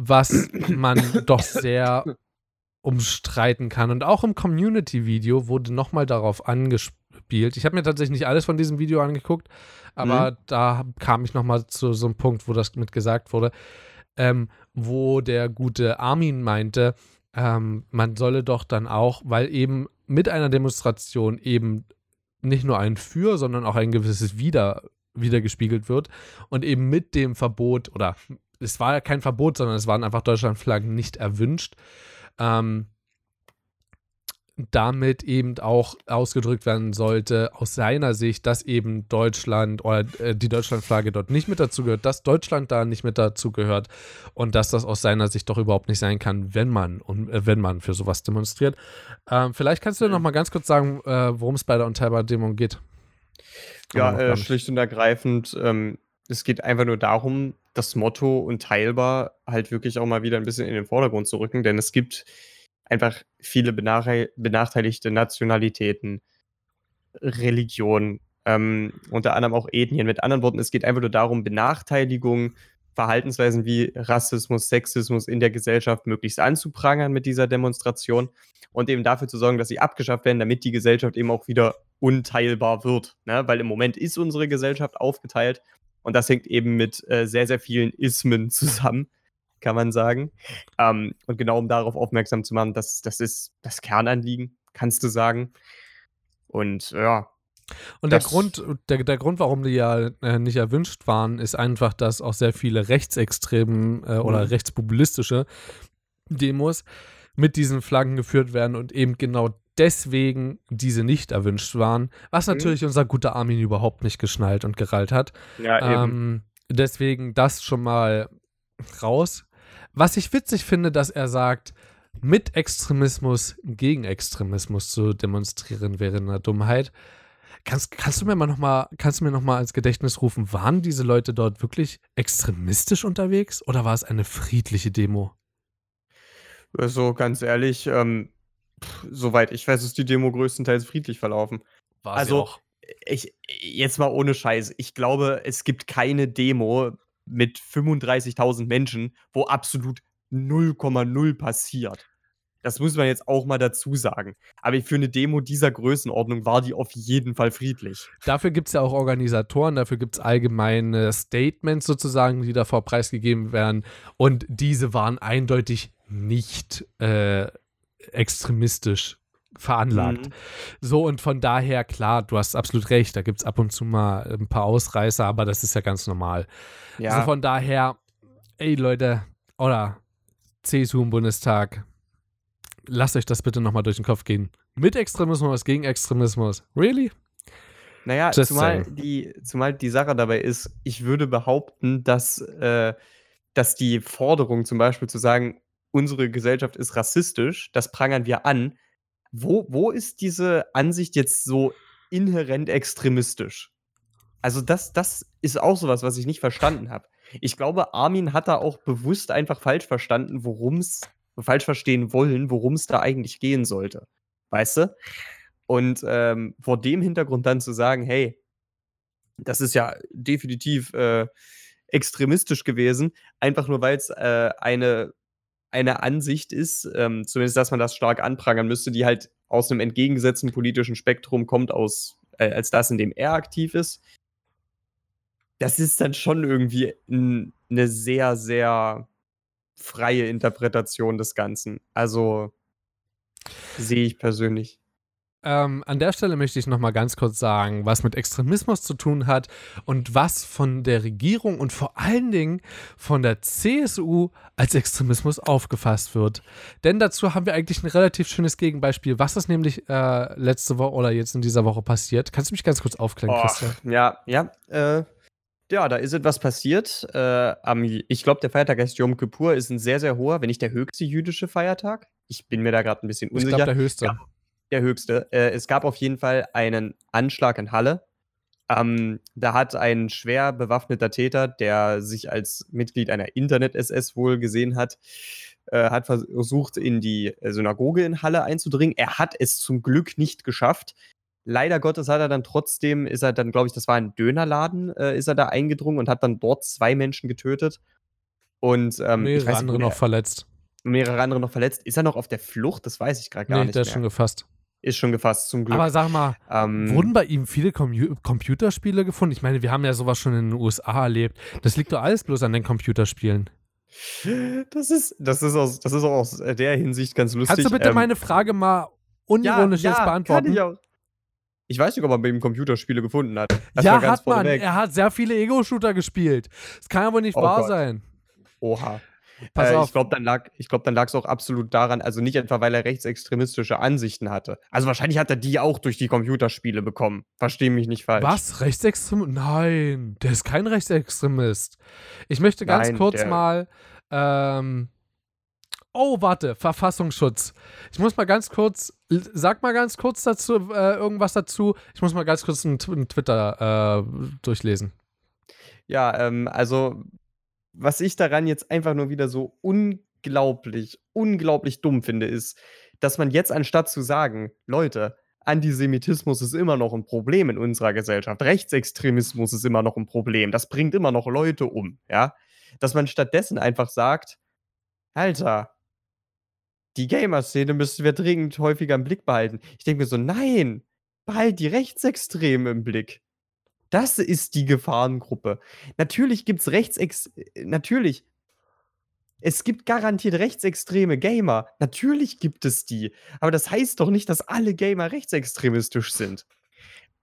was man doch sehr umstreiten kann. Und auch im Community-Video wurde nochmal darauf angespielt. Ich habe mir tatsächlich nicht alles von diesem Video angeguckt, aber da kam ich nochmal zu so einem Punkt, wo das mit gesagt wurde, ähm, wo der gute Armin meinte, ähm, man solle doch dann auch, weil eben mit einer Demonstration eben nicht nur ein Für, sondern auch ein gewisses Wider wiedergespiegelt wird und eben mit dem Verbot oder es war ja kein Verbot, sondern es waren einfach Deutschlandflaggen nicht erwünscht. Ähm, damit eben auch ausgedrückt werden sollte, aus seiner Sicht, dass eben Deutschland oder äh, die Deutschlandflagge dort nicht mit dazu gehört, dass Deutschland da nicht mit dazu gehört und dass das aus seiner Sicht doch überhaupt nicht sein kann, wenn man und äh, wenn man für sowas demonstriert. Ähm, vielleicht kannst du noch mal ganz kurz sagen, äh, worum es bei der Unteilbar-Demo geht. Ja, äh, schlicht und ergreifend, ähm, es geht einfach nur darum, das Motto unteilbar halt wirklich auch mal wieder ein bisschen in den Vordergrund zu rücken, denn es gibt einfach viele benachteil- benachteiligte Nationalitäten, Religionen, ähm, unter anderem auch Ethnien. Mit anderen Worten, es geht einfach nur darum, Benachteiligung, Verhaltensweisen wie Rassismus, Sexismus in der Gesellschaft möglichst anzuprangern mit dieser Demonstration und eben dafür zu sorgen, dass sie abgeschafft werden, damit die Gesellschaft eben auch wieder unteilbar wird. Ne? Weil im Moment ist unsere Gesellschaft aufgeteilt und das hängt eben mit äh, sehr, sehr vielen Ismen zusammen. kann man sagen. Ähm, und genau um darauf aufmerksam zu machen, das, das ist das Kernanliegen, kannst du sagen. Und ja. Und der Grund, der, der Grund, warum die ja äh, nicht erwünscht waren, ist einfach, dass auch sehr viele rechtsextremen äh, oder mhm. rechtspopulistische Demos mit diesen Flaggen geführt werden und eben genau deswegen diese nicht erwünscht waren, was mhm. natürlich unser guter Armin überhaupt nicht geschnallt und gerallt hat. Ja, ähm, deswegen das schon mal raus. Was ich witzig finde, dass er sagt, mit Extremismus gegen Extremismus zu demonstrieren wäre eine Dummheit. Kannst, kannst du mir mal noch mal, kannst du mir noch mal als Gedächtnis rufen, waren diese Leute dort wirklich extremistisch unterwegs oder war es eine friedliche Demo? Also ganz ehrlich, ähm, pff, soweit ich weiß, ist die Demo größtenteils friedlich verlaufen. War also, auch. Ich, jetzt mal ohne Scheiß. Ich glaube, es gibt keine Demo mit 35.000 Menschen, wo absolut 0,0 passiert. Das muss man jetzt auch mal dazu sagen. Aber für eine Demo dieser Größenordnung war die auf jeden Fall friedlich. Dafür gibt es ja auch Organisatoren, dafür gibt es allgemeine Statements sozusagen, die davor preisgegeben werden. Und diese waren eindeutig nicht äh, extremistisch veranlagt. Mhm. So, und von daher, klar, du hast absolut recht, da gibt es ab und zu mal ein paar Ausreißer, aber das ist ja ganz normal. Ja. Also von daher, ey Leute, oder CSU im Bundestag, lasst euch das bitte nochmal durch den Kopf gehen. Mit Extremismus, gegen Extremismus. Really? Naja, zumal die, zumal die Sache dabei ist, ich würde behaupten, dass, äh, dass die Forderung zum Beispiel zu sagen, unsere Gesellschaft ist rassistisch, das prangern wir an. Wo, wo ist diese Ansicht jetzt so inhärent extremistisch? Also, das, das ist auch sowas, was ich nicht verstanden habe. Ich glaube, Armin hat da auch bewusst einfach falsch verstanden, worum es, falsch verstehen wollen, worum es da eigentlich gehen sollte. Weißt du? Und ähm, vor dem Hintergrund dann zu sagen, hey, das ist ja definitiv äh, extremistisch gewesen, einfach nur weil es äh, eine eine Ansicht ist, ähm, zumindest, dass man das stark anprangern müsste, die halt aus einem entgegengesetzten politischen Spektrum kommt, aus, äh, als das, in dem er aktiv ist. Das ist dann schon irgendwie eine sehr, sehr freie Interpretation des Ganzen. Also sehe ich persönlich. Ähm, an der Stelle möchte ich noch mal ganz kurz sagen, was mit Extremismus zu tun hat und was von der Regierung und vor allen Dingen von der CSU als Extremismus aufgefasst wird. Denn dazu haben wir eigentlich ein relativ schönes Gegenbeispiel, was ist nämlich äh, letzte Woche oder jetzt in dieser Woche passiert. Kannst du mich ganz kurz aufklären, oh, Christian? Ja, ja. Äh, ja, da ist etwas passiert. Äh, am, ich glaube, der Feiertag heißt Yom Kippur, ist ein sehr, sehr hoher, wenn nicht der höchste jüdische Feiertag. Ich bin mir da gerade ein bisschen unsicher. Ich glaube, der höchste. Ja der höchste. Äh, es gab auf jeden Fall einen Anschlag in Halle. Ähm, da hat ein schwer bewaffneter Täter, der sich als Mitglied einer Internet-SS wohl gesehen hat, äh, hat versucht, in die Synagoge in Halle einzudringen. Er hat es zum Glück nicht geschafft. Leider Gottes hat er dann trotzdem, ist er dann, glaube ich, das war ein Dönerladen, äh, ist er da eingedrungen und hat dann dort zwei Menschen getötet. Und ähm, mehrere weiß, andere noch verletzt. Mehrere andere noch verletzt. Ist er noch auf der Flucht? Das weiß ich gerade gar nee, nicht. Der ist schon gefasst. Ist schon gefasst, zum Glück. Aber sag mal, ähm, wurden bei ihm viele Com Computerspiele gefunden? Ich meine, wir haben ja sowas schon in den USA erlebt. Das liegt doch alles bloß an den Computerspielen. Das ist, das ist, aus, das ist auch aus der Hinsicht ganz lustig. Kannst du bitte ähm, meine Frage mal unironisch ja, ja, beantworten? Kann ich, auch. ich weiß nicht, ob man bei ihm Computerspiele gefunden hat. Das ja, hat man. Weg. Er hat sehr viele Ego-Shooter gespielt. Das kann ja wohl nicht oh wahr Gott. sein. Oha. Pass äh, auf. Ich glaube, dann lag ich glaube, dann lag es auch absolut daran, also nicht etwa, weil er rechtsextremistische Ansichten hatte. Also wahrscheinlich hat er die auch durch die Computerspiele bekommen. Verstehe mich nicht falsch. Was? Rechtsextremist? Nein, der ist kein Rechtsextremist. Ich möchte ganz Nein, kurz mal. Ähm, oh, warte, Verfassungsschutz. Ich muss mal ganz kurz, sag mal ganz kurz dazu, äh, irgendwas dazu. Ich muss mal ganz kurz einen, einen Twitter äh, durchlesen. Ja, ähm, also was ich daran jetzt einfach nur wieder so unglaublich, unglaublich dumm finde, ist, dass man jetzt anstatt zu sagen, Leute, Antisemitismus ist immer noch ein Problem in unserer Gesellschaft, Rechtsextremismus ist immer noch ein Problem, das bringt immer noch Leute um, ja, dass man stattdessen einfach sagt, Alter, die Gamer-Szene müssen wir dringend häufiger im Blick behalten. Ich denke mir so, nein, behalt die Rechtsextremen im Blick. Das ist die Gefahrengruppe. Natürlich gibt es Rechtsex. Natürlich. Es gibt garantiert rechtsextreme Gamer. Natürlich gibt es die. Aber das heißt doch nicht, dass alle Gamer rechtsextremistisch sind.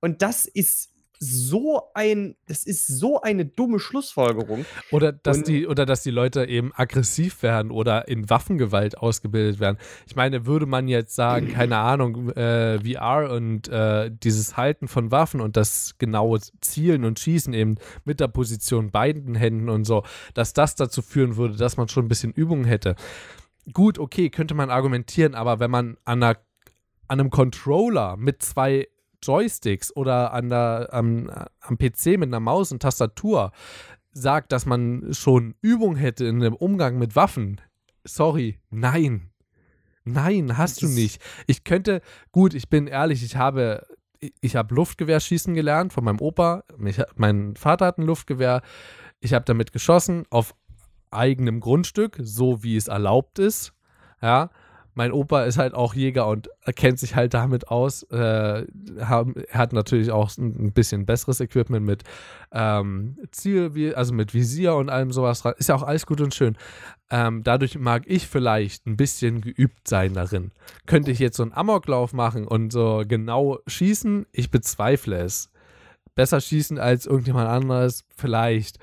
Und das ist so ein, das ist so eine dumme Schlussfolgerung. Oder dass Und- die, oder dass die Leute eben aggressiv werden oder in Waffengewalt ausgebildet werden. Ich meine, würde man jetzt sagen, keine Ahnung, äh, VR und äh, dieses Halten von Waffen und das genaue Zielen und Schießen eben mit der Position beiden Händen und so, dass das dazu führen würde, dass man schon ein bisschen Übung hätte. Gut, okay, könnte man argumentieren, aber wenn man an, einer, an einem Controller mit zwei Joysticks oder an der, am, am PC mit einer Maus und Tastatur sagt, dass man schon Übung hätte in dem Umgang mit Waffen. Sorry, nein. Nein, hast du nicht. Ich könnte, gut, ich bin ehrlich, ich habe, ich- ich habe Luftgewehrschießen gelernt von meinem Opa. Mich, mein Vater hat ein Luftgewehr. Ich habe damit geschossen auf eigenem Grundstück, so wie es erlaubt ist. Ja, mein Opa ist halt auch Jäger und kennt sich halt damit aus. Äh, haben, hat natürlich auch ein bisschen besseres Equipment mit ähm, Ziel, also mit Visier und allem sowas dran. Ist ja auch alles gut und schön. Ähm, dadurch mag ich vielleicht ein bisschen geübt sein darin. Könnte ich jetzt so einen Amoklauf machen und so genau schießen? Ich bezweifle es. Besser schießen als irgendjemand anderes? Vielleicht.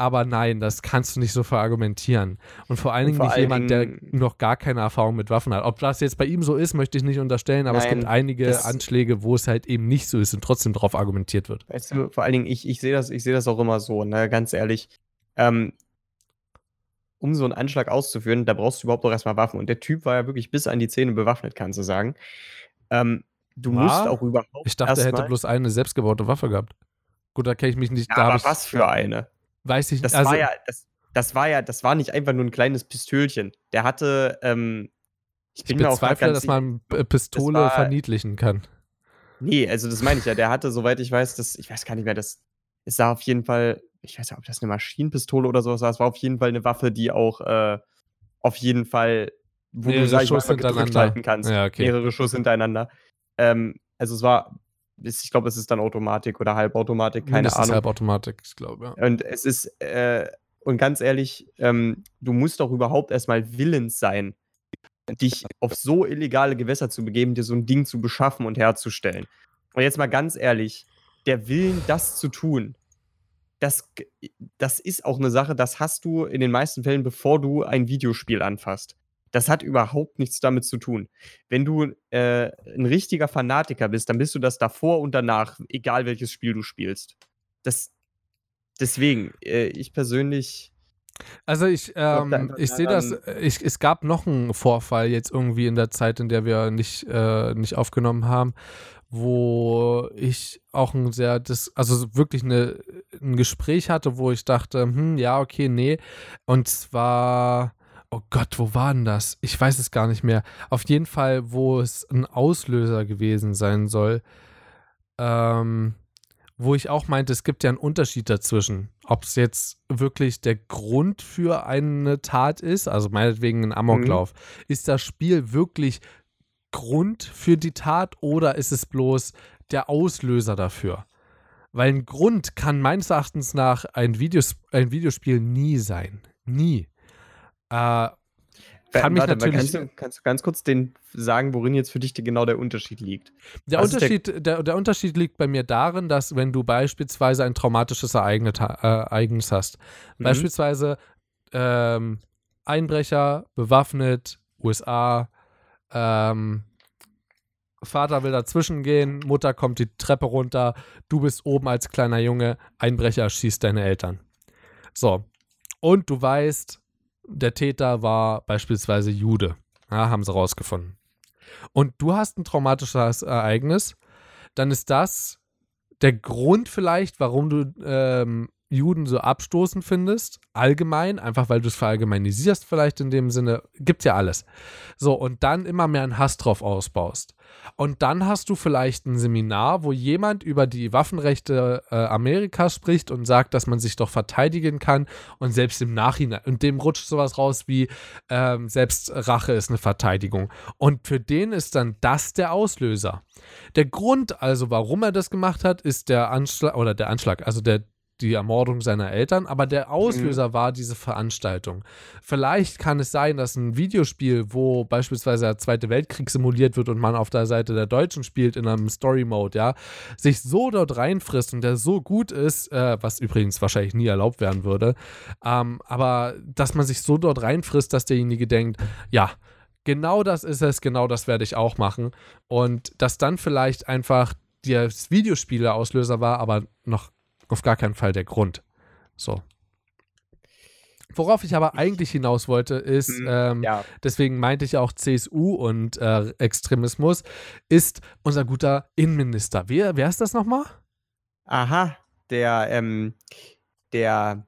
Aber nein, das kannst du nicht so verargumentieren. Und vor allen Dingen vor nicht allen jemand, der noch gar keine Erfahrung mit Waffen hat. Ob das jetzt bei ihm so ist, möchte ich nicht unterstellen, aber es Nein, gibt einige Anschläge, wo es halt eben nicht so ist und trotzdem darauf argumentiert wird. Weißt du, vor allen Dingen, ich, ich sehe das, ich sehe das auch immer so, ne, ganz ehrlich. Ähm, um so einen Anschlag auszuführen, da brauchst du überhaupt auch erstmal Waffen. Und der Typ war ja wirklich bis an die Zähne bewaffnet, kannst du sagen. Ähm, du War? musst auch überhaupt. Ich dachte, er hätte bloß eine selbstgebaute Waffe gehabt. Gut, da kenne ich mich nicht. Ja, aber was für eine? Weiß ich Das also, war ja, das, das war ja, das war nicht einfach nur ein kleines Pistölchen. Der hatte, ähm, ich Ich bin grad bezweifle, ganz dass man Pistole war- verniedlichen kann. Nee, also das meine ich ja. Der hatte, soweit ich weiß, das, ich weiß gar nicht mehr, das, es sah auf jeden Fall, ich weiß ja, ob das eine Maschinenpistole oder sowas war. Es war auf jeden Fall eine Waffe, die auch äh, auf jeden Fall, wo Mehrere du, sag ich mal, gedrückt hintereinander. halten kannst. Ja, okay. Mehrere Schuss hintereinander. Ähm, also es war, es- ich glaube, es ist dann Automatik oder Halbautomatik, keine Mindestens Ahnung. Halbautomatik, ich glaube, ja. Und es ist, äh, und ganz ehrlich, ähm, du musst doch überhaupt erstmal willens sein, dich auf so illegale Gewässer zu begeben, dir so ein Ding zu beschaffen und herzustellen. Und jetzt mal ganz ehrlich, der Willen, das zu tun, das, das ist auch eine Sache, das hast du in den meisten Fällen, bevor du ein Videospiel anfasst. Das hat überhaupt nichts damit zu tun. Wenn du äh, ein richtiger Fanatiker bist, dann bist du das davor und danach, egal welches Spiel du spielst. Das, deswegen, äh, ich persönlich, Also ich, ähm, ich sehe das, äh, ich, es gab noch einen Vorfall jetzt irgendwie in der Zeit, in der wir nicht, äh, nicht aufgenommen haben, wo ich auch ein sehr, das, also wirklich eine, ein Gespräch hatte, wo ich dachte, hm, ja, okay, nee. Und zwar, oh Gott, wo war denn das? Ich weiß es gar nicht mehr. Auf jeden Fall, wo es ein Auslöser gewesen sein soll. Ähm, wo ich auch meinte, es gibt ja einen Unterschied dazwischen. Ob es jetzt wirklich der Grund für eine Tat ist, also meinetwegen ein Amoklauf. Ist das Spiel wirklich Grund für die Tat oder ist es bloß der Auslöser dafür? Weil ein Grund kann meines Erachtens nach ein, Videos, ein Videospiel nie sein. Nie. Äh, kann mich warte, natürlich. kannst, du, kannst du ganz kurz den sagen, worin jetzt für dich genau der Unterschied liegt? Der Was ist der- Unterschied, der, der Unterschied liegt bei mir darin, dass wenn du beispielsweise ein traumatisches äh, Ereignis hast, Mhm. beispielsweise ähm, Einbrecher, bewaffnet, USA, ähm, Vater will dazwischen gehen, Mutter kommt die Treppe runter, du bist oben als kleiner Junge, Einbrecher schießt deine Eltern. So. Und du weißt, der Täter war beispielsweise Jude. Ja, haben sie rausgefunden. Und du hast ein traumatisches Ereignis, dann ist das der Grund vielleicht, warum du ähm, Juden so abstoßend findest, allgemein, einfach weil du es verallgemeinisierst vielleicht in dem Sinne, gibt ja alles. So, und dann immer mehr einen Hass drauf ausbaust. Und dann hast du vielleicht ein Seminar, wo jemand über die Waffenrechte äh, Amerikas spricht und sagt, dass man sich doch verteidigen kann und selbst im Nachhinein, und dem rutscht sowas raus wie, ähm, selbst Rache ist eine Verteidigung. Und für den ist dann das der Auslöser. Der Grund also, warum er das gemacht hat, ist der Anschlag, oder der Anschlag, also der, die Ermordung seiner Eltern, aber der Auslöser mhm. war diese Veranstaltung. Vielleicht kann es sein, dass ein Videospiel, wo beispielsweise der Zweite Weltkrieg simuliert wird und man auf der Seite der Deutschen spielt in einem Story-Mode, ja, sich so dort reinfrisst und der so gut ist, äh, was übrigens wahrscheinlich nie erlaubt werden würde, ähm, aber dass man sich so dort reinfrisst, dass derjenige denkt, ja, genau das ist es, genau das werde ich auch machen. Und dass dann vielleicht einfach das Videospiel der Auslöser war, aber noch auf gar keinen Fall der Grund. So. Worauf ich aber eigentlich hinaus wollte, ist, mhm, ähm, ja. deswegen meinte ich auch CSU und äh, Extremismus, ist unser guter Innenminister. Wer, wer ist das nochmal? Aha, der, ähm, der,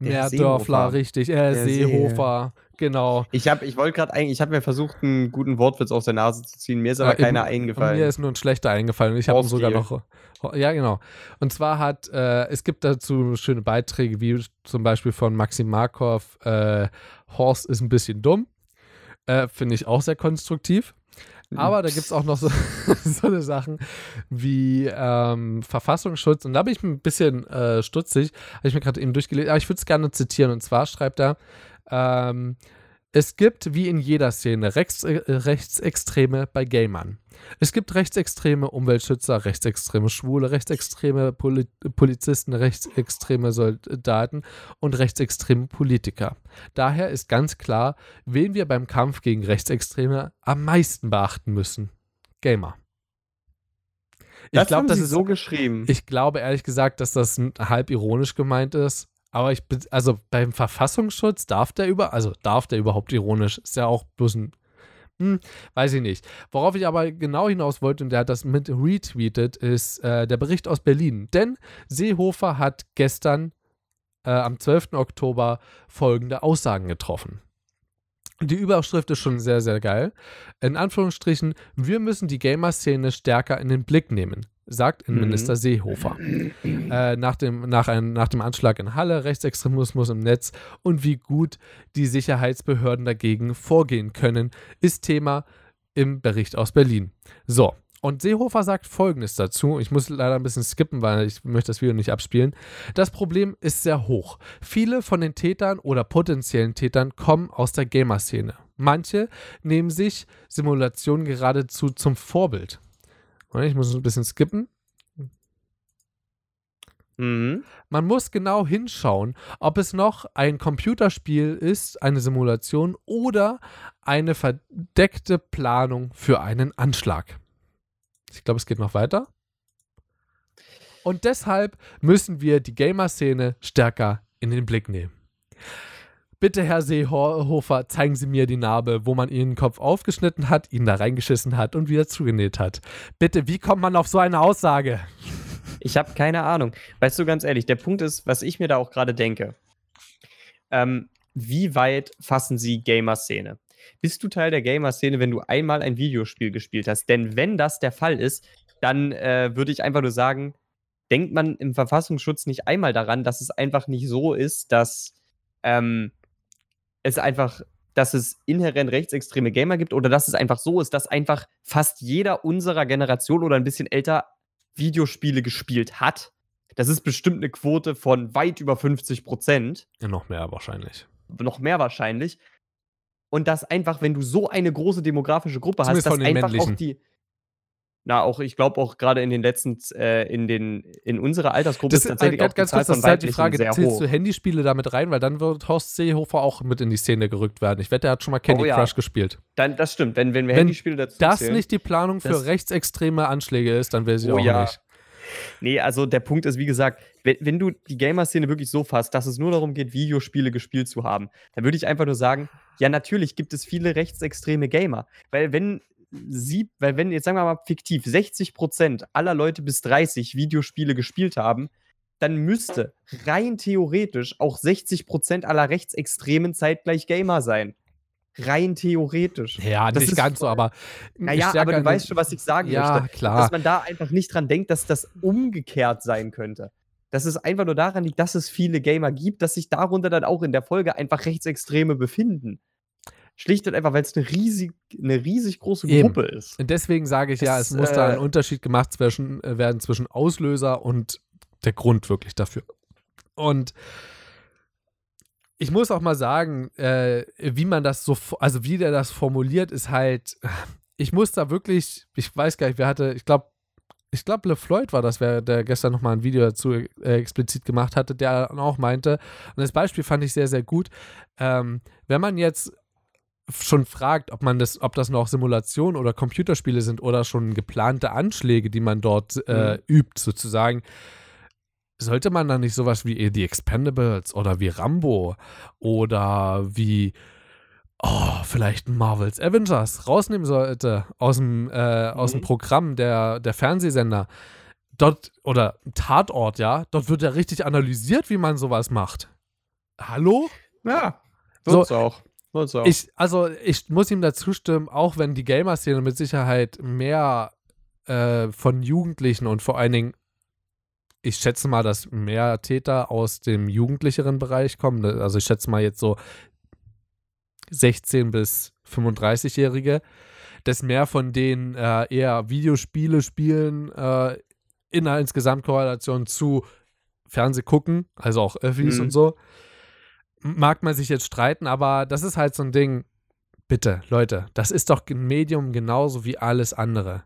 der Dörfler, richtig, äh, Seehofer. See Genau. Ich, ich wollte gerade eigentlich, ich habe mir versucht, einen guten Wortwitz aus der Nase zu ziehen. Mir ist aber ja, keiner eben, eingefallen. Mir ist nur ein schlechter eingefallen. Ich habe sogar noch. Ja, genau. Und zwar hat, äh, es gibt dazu schöne Beiträge, wie zum Beispiel von Maxim Markov, äh, Horst ist ein bisschen dumm. Äh, Finde ich auch sehr konstruktiv. Aber da gibt es auch noch so, so eine Sachen wie ähm, Verfassungsschutz. Und da bin ich ein bisschen äh, stutzig, habe ich mir gerade eben durchgelesen. Aber ich würde es gerne zitieren. Und zwar schreibt er, ähm, es gibt, wie in jeder Szene, Rechts, äh, Rechtsextreme bei Gamern. Es gibt rechtsextreme Umweltschützer, rechtsextreme Schwule, rechtsextreme Poli Polizisten, rechtsextreme Soldaten und rechtsextreme Politiker. Daher ist ganz klar, wen wir beim Kampf gegen Rechtsextreme am meisten beachten müssen. Gamer. Ich das glaube, das ist so geschrieben. Ich glaube ehrlich gesagt, dass das halb ironisch gemeint ist. Aber ich bin, also beim Verfassungsschutz darf der über, also darf der überhaupt ironisch, ist ja auch bloß ein, hm, weiß ich nicht. Worauf ich aber genau hinaus wollte, und der hat das mit retweetet, ist äh, der Bericht aus Berlin. Denn Seehofer hat gestern äh, am 12. Oktober folgende Aussagen getroffen. Die Überschrift ist schon sehr, sehr geil. In Anführungsstrichen, wir müssen die Gamer-Szene stärker in den Blick nehmen sagt Innenminister mhm. Seehofer. Äh, nach, dem, nach, ein, nach dem Anschlag in Halle, Rechtsextremismus im Netz und wie gut die Sicherheitsbehörden dagegen vorgehen können, ist Thema im Bericht aus Berlin. So, und Seehofer sagt Folgendes dazu. Ich muss leider ein bisschen skippen, weil ich möchte das Video nicht abspielen. Das Problem ist sehr hoch. Viele von den Tätern oder potenziellen Tätern kommen aus der Gamer-Szene. Manche nehmen sich Simulationen geradezu zum Vorbild. Ich muss ein bisschen skippen. Mhm. Man muss genau hinschauen, ob es noch ein Computerspiel ist, eine Simulation oder eine verdeckte Planung für einen Anschlag. Ich glaube, es geht noch weiter. Und deshalb müssen wir die Gamer-Szene stärker in den Blick nehmen. Bitte, Herr Seehofer, zeigen Sie mir die Narbe, wo man Ihren Kopf aufgeschnitten hat, ihn da reingeschissen hat und wieder zugenäht hat. Bitte, wie kommt man auf so eine Aussage? Ich habe keine Ahnung. Weißt du, ganz ehrlich, der Punkt ist, was ich mir da auch gerade denke. Ähm, wie weit fassen Sie Gamer-Szene? Bist du Teil der Gamer-Szene, wenn du einmal ein Videospiel gespielt hast? Denn wenn das der Fall ist, dann äh, würde ich einfach nur sagen, denkt man im Verfassungsschutz nicht einmal daran, dass es einfach nicht so ist, dass ähm, es einfach, dass es inhärent rechtsextreme Gamer gibt oder dass es einfach so ist, dass einfach fast jeder unserer Generation oder ein bisschen älter Videospiele gespielt hat. Das ist bestimmt eine Quote von weit über 50 Prozent. Ja, noch mehr wahrscheinlich. Noch mehr wahrscheinlich. Und dass einfach, wenn du so eine große demografische Gruppe Zumindest hast, dass einfach männlichen. auch die, na, auch, ich glaube auch gerade in den letzten, äh, in den, in unserer Altersgruppe das, ist tatsächlich äh, auch ganz die kurz, das ist halt die Frage, sehr zählst hoch. du Handyspiele damit rein, weil dann wird Horst Seehofer auch mit in die Szene gerückt werden. Ich wette, er hat schon mal Candy oh, ja. Crush gespielt. Dann, das stimmt, wenn, wenn wir wenn Handyspiele dazu das zählen, nicht die Planung für rechtsextreme Anschläge ist, dann wäre sie oh, auch ja. nicht. Nee, also der Punkt ist, wie gesagt, wenn, wenn du die Gamer-Szene wirklich so fasst, dass es nur darum geht, Videospiele gespielt zu haben, dann würde ich einfach nur sagen, ja, natürlich gibt es viele rechtsextreme Gamer. Weil wenn sieb, weil wenn jetzt sagen wir mal fiktiv 60% aller Leute bis 30 Videospiele gespielt haben, dann müsste rein theoretisch auch 60% aller Rechtsextremen zeitgleich Gamer sein. Rein theoretisch. Ja, das nicht ganz so, aber. Naja, aber du weißt schon, was ich sagen ja, möchte. klar. Dass man da einfach nicht dran denkt, dass das umgekehrt sein könnte. Dass es einfach nur daran liegt, dass es viele Gamer gibt, dass sich darunter dann auch in der Folge einfach Rechtsextreme befinden. Schlicht und einfach, weil es eine riesig, eine riesig große Gruppe ist. Und deswegen sage ich es, ja, es muss äh, da ein Unterschied gemacht zwischen, äh, werden zwischen Auslöser und der Grund wirklich dafür. Und ich muss auch mal sagen, äh, wie man das so, also wie der das formuliert, ist halt, ich muss da wirklich, ich weiß gar nicht, wer hatte, ich glaube, ich glaube, LeFloid war das, wer, der gestern nochmal ein Video dazu äh, explizit gemacht hatte, der auch meinte, und das Beispiel fand ich sehr, sehr gut, ähm, wenn man jetzt schon fragt, ob man das, ob das noch Simulationen oder Computerspiele sind oder schon geplante Anschläge, die man dort äh, mhm. übt, sozusagen, sollte man dann nicht sowas wie The Expendables oder wie Rambo oder wie oh, vielleicht Marvels Avengers rausnehmen sollte aus dem, äh, aus dem mhm. Programm der, der Fernsehsender. Dort, oder Tatort, ja, dort wird ja richtig analysiert, wie man sowas macht. Hallo? Ja, wird's so, auch. Auch. Ich, also, ich muss ihm dazu stimmen, auch wenn die Gamer-Szene mit Sicherheit mehr äh, von Jugendlichen und vor allen Dingen ich schätze mal, dass mehr Täter aus dem jugendlicheren Bereich kommen. Also ich schätze mal jetzt so 16 bis 35-Jährige, dass mehr von denen äh, eher Videospiele spielen äh, in einer Insgesamtkorrelation zu Fernseh gucken, also auch Öffis mhm. und so. Mag man sich jetzt streiten, aber das ist halt so ein Ding. Bitte, Leute, das ist doch ein Medium genauso wie alles andere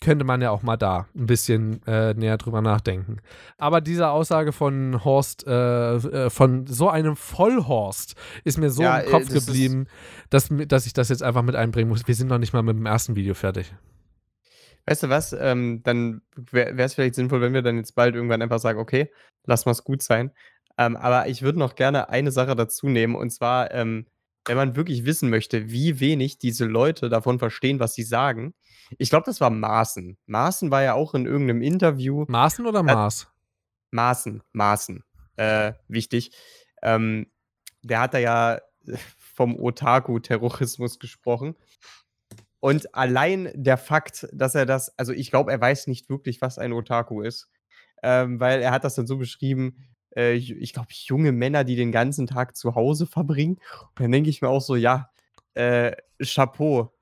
könnte man ja auch mal da ein bisschen äh, näher drüber nachdenken. Aber diese Aussage von Horst, äh, äh, von so einem Vollhorst, ist mir so ja, im Kopf das geblieben, dass, dass ich das jetzt einfach mit einbringen muss. Wir sind noch nicht mal mit dem ersten Video fertig. Weißt du was? Ähm, dann wäre es vielleicht sinnvoll, wenn wir dann jetzt bald irgendwann einfach sagen, okay, lass mal es gut sein. Ähm, aber ich würde noch gerne eine Sache dazu nehmen und zwar, ähm, wenn man wirklich wissen möchte, wie wenig diese Leute davon verstehen, was sie sagen, ich glaube, das war Maaßen. Maaßen war ja auch in irgendeinem Interview. Maaßen oder Maß? Äh, Maaßen, Maaßen. Äh, wichtig. Ähm, der hat da ja vom Otaku-Terrorismus gesprochen. Und allein der Fakt, dass er das, also ich glaube, er weiß nicht wirklich, was ein Otaku ist. Ähm, weil er hat das dann so beschrieben, äh, ich, glaube, junge Männer, die den ganzen Tag zu Hause verbringen. Und dann denke ich mir auch so, ja, äh, Chapeau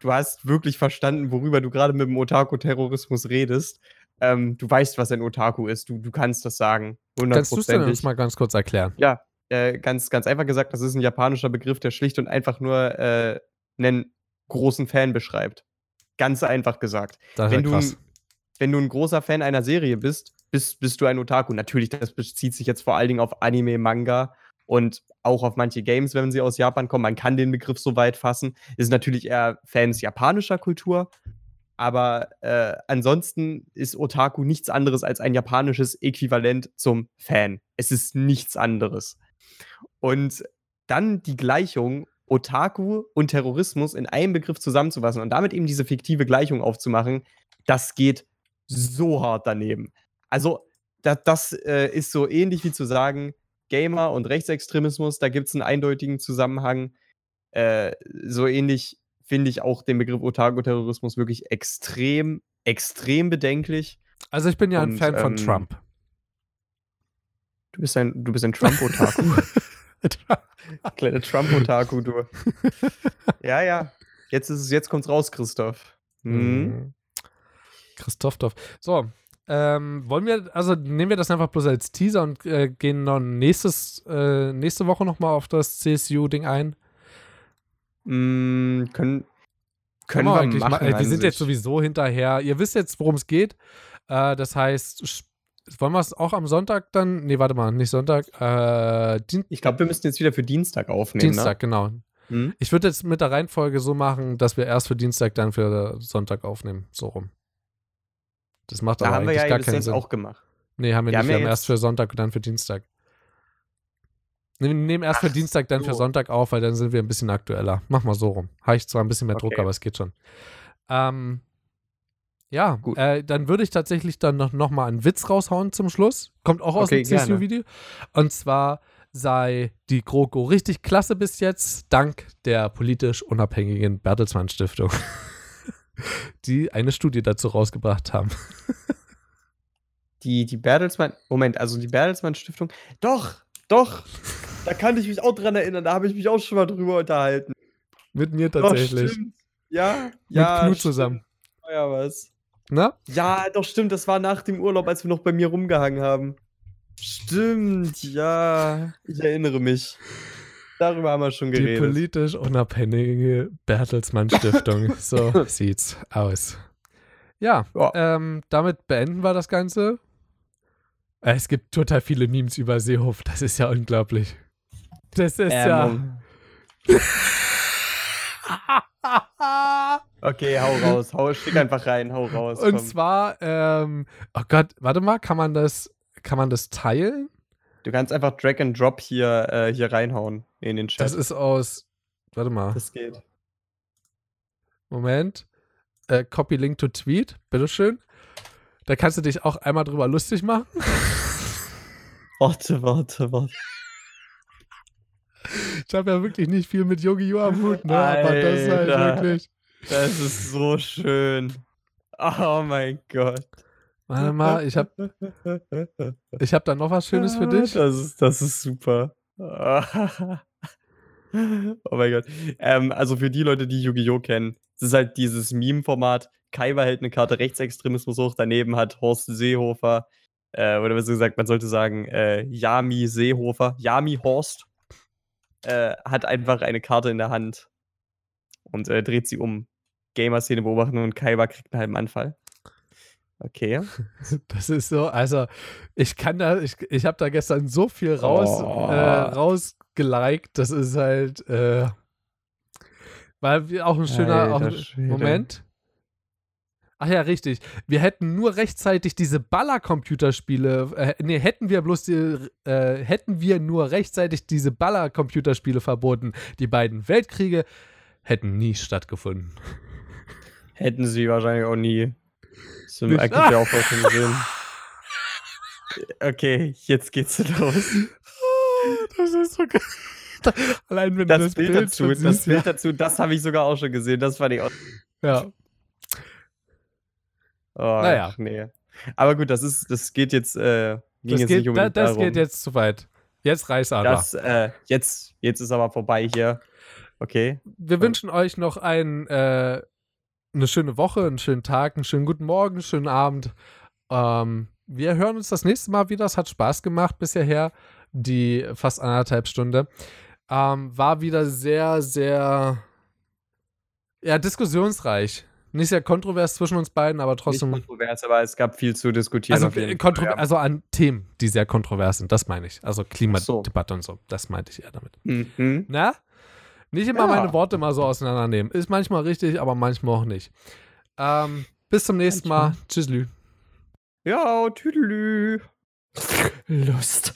du hast wirklich verstanden, worüber du gerade mit dem Otaku-Terrorismus redest. Ähm, du weißt, was ein Otaku ist. Du, du kannst das sagen. Kannst du es denn uns mal ganz kurz erklären? Ja, äh, ganz, ganz einfach gesagt, das ist ein japanischer Begriff, der schlicht und einfach nur äh, einen großen Fan beschreibt. Ganz einfach gesagt. Wenn, du, wenn du ein großer Fan einer Serie bist, bist, bist du ein Otaku. Natürlich, das bezieht sich jetzt vor allen Dingen auf Anime, Manga und auch auf manche Games, wenn sie aus Japan kommen. Man kann den Begriff so weit fassen. Ist natürlich eher Fans japanischer Kultur. Aber äh, ansonsten ist Otaku nichts anderes als ein japanisches Äquivalent zum Fan. Es ist nichts anderes. Und dann die Gleichung Otaku und Terrorismus in einem Begriff zusammenzufassen und damit eben diese fiktive Gleichung aufzumachen, das geht so hart daneben. Also, das, das äh, ist so ähnlich wie zu sagen, Gamer und Rechtsextremismus, da gibt es einen eindeutigen Zusammenhang. Äh, so ähnlich finde ich auch den Begriff Otaku-Terrorismus wirklich extrem, extrem bedenklich. Also ich bin ja und, ein Fan ähm, von Trump. Du bist ein, du bist ein Trump-Otaku. Kleine Trump-Otaku, du. ja, ja. Jetzt, ist es, jetzt kommt's raus, Christoph. Mhm. Christoph Dorf. So, ähm, wollen wir, also nehmen wir das einfach bloß als Teaser und äh, gehen dann nächstes, äh, nächste Woche nochmal auf das CSU-Ding ein? Mm, können, können wir, wir machen. Mal, wir sind jetzt sowieso hinterher. Ihr wisst jetzt, worum es geht. Äh, das heißt, wollen wir es auch am Sonntag dann? Nee, warte mal, nicht Sonntag. Äh, ich glaube, wir müssen jetzt wieder für Dienstag aufnehmen. Ne? Dienstag, ne? genau. Hm? Ich würde jetzt mit der Reihenfolge so machen, dass wir erst für Dienstag, dann für Sonntag aufnehmen. So rum. Das macht da aber haben wir ja gar keinen Sinn. auch gemacht. Nee, haben wir, wir nicht. Haben wir haben erst für Sonntag und dann für Dienstag. Wir nehmen erst Ach, für Dienstag, dann so. für Sonntag auf, weil dann sind wir ein bisschen aktueller. Mach mal so rum. Habe ich zwar ein bisschen mehr okay. Druck, aber es geht schon. Ähm, ja, Gut. Äh, dann würde ich tatsächlich dann noch, noch mal einen Witz raushauen zum Schluss. Kommt auch aus okay, dem CSU-Video. Und zwar sei die GroKo richtig klasse bis jetzt, dank der politisch unabhängigen Bertelsmann Stiftung. die eine Studie dazu rausgebracht haben. Die, die Bertelsmann, Moment, also die Bertelsmann Stiftung, doch, doch, da kann ich mich auch dran erinnern, da habe ich mich auch schon mal drüber unterhalten. Mit mir tatsächlich. Doch, ja, ja. Mit Knut zusammen. Ja, was. Ne? Ja, doch stimmt, das war nach dem Urlaub, als wir noch bei mir rumgehangen haben. Stimmt, ja. Ich erinnere mich. Darüber haben wir schon Die geredet. politisch unabhängige Bertelsmann Stiftung. so sieht's aus. Ja, Ja. Ähm, damit beenden wir das Ganze. Äh, Es gibt total viele Memes über Seehof. Das ist ja unglaublich. Das ist ja. Ähm, okay, hau raus. Hau, schick einfach rein, hau raus. Und komm. zwar, ähm, oh Gott, warte mal, kann man das, kann man das teilen? Du kannst einfach Drag and Drop hier, äh, hier reinhauen in den Chat. Das ist aus, warte mal, das geht. Moment. Äh, Copy Link to Tweet, bitteschön. Da kannst du dich auch einmal drüber lustig machen. Warte, warte, warte. Ich habe ja wirklich nicht viel mit Yu-Gi-Oh! am Hut, ne? Aber das ist halt Alter. wirklich. Das ist so schön. Oh mein Gott. Warte mal, ich habe ich hab da noch was Schönes für dich. Das ist, das ist super. Oh mein Gott. Ähm, also für die Leute, die Yu-Gi-Oh! kennen, es ist halt dieses Meme-Format. Kaiwa hält eine Karte Rechtsextremismus hoch, daneben hat Horst Seehofer, äh, oder besser gesagt, man sollte sagen, äh, Yami Seehofer, Yami Horst, äh, hat einfach eine Karte in der Hand und äh, dreht sie um. Gamer-Szene beobachten und Kaiwa kriegt einen halben Anfall. Okay. Das ist so, also ich kann da, ich, ich habe da gestern so viel raus, Oh. äh, rausgeliked, das ist halt, äh, weil wir auch ein schöner, auch, Alter Schwede. Moment. Ach ja, richtig. Wir hätten nur rechtzeitig diese Baller-Computerspiele, äh, nee, hätten wir bloß die, äh, hätten wir nur rechtzeitig diese Baller-Computerspiele verboten. Die beiden Weltkriege hätten nie stattgefunden. Hätten sie wahrscheinlich auch nie. Zum Nicht- eigentlich ja auch vollkommen Sinn. Okay, jetzt geht's los. Das ist so geil. Allein wenn Das, du das Bild, Bild, dazu, das Bild dazu, das habe ich sogar auch schon gesehen. Das fand ich auch. ja. ja. Oh, Naja. ach, nee. Aber gut, das ist, das geht jetzt, äh, ging Das, jetzt geht, nicht da, das darum. geht jetzt zu weit. Jetzt reißt aber. Das, äh, jetzt, jetzt ist aber vorbei hier. Okay. Wir wünschen euch noch ein, äh, eine schöne Woche, einen schönen Tag, einen schönen guten Morgen, einen schönen Abend. Ähm, wir hören uns das nächste Mal wieder. Es hat Spaß gemacht bis hierher, die fast anderthalb Stunde. Ähm, war wieder sehr, sehr ja, diskussionsreich. Nicht sehr kontrovers zwischen uns beiden, aber trotzdem. Nicht kontrovers, aber es gab viel zu diskutieren. Also, äh, kontro- ja. also an Themen, die sehr kontrovers sind, das meine ich. Also Ach so. Klimadebatte und so. Das meinte ich eher damit. Mhm. Na? Nicht immer Ja. meine Worte mal so auseinandernehmen. Ist manchmal richtig, aber manchmal auch nicht. Ähm, bis zum nächsten Mal. Tschüss, Lü. Ja, tüdelü. Lust.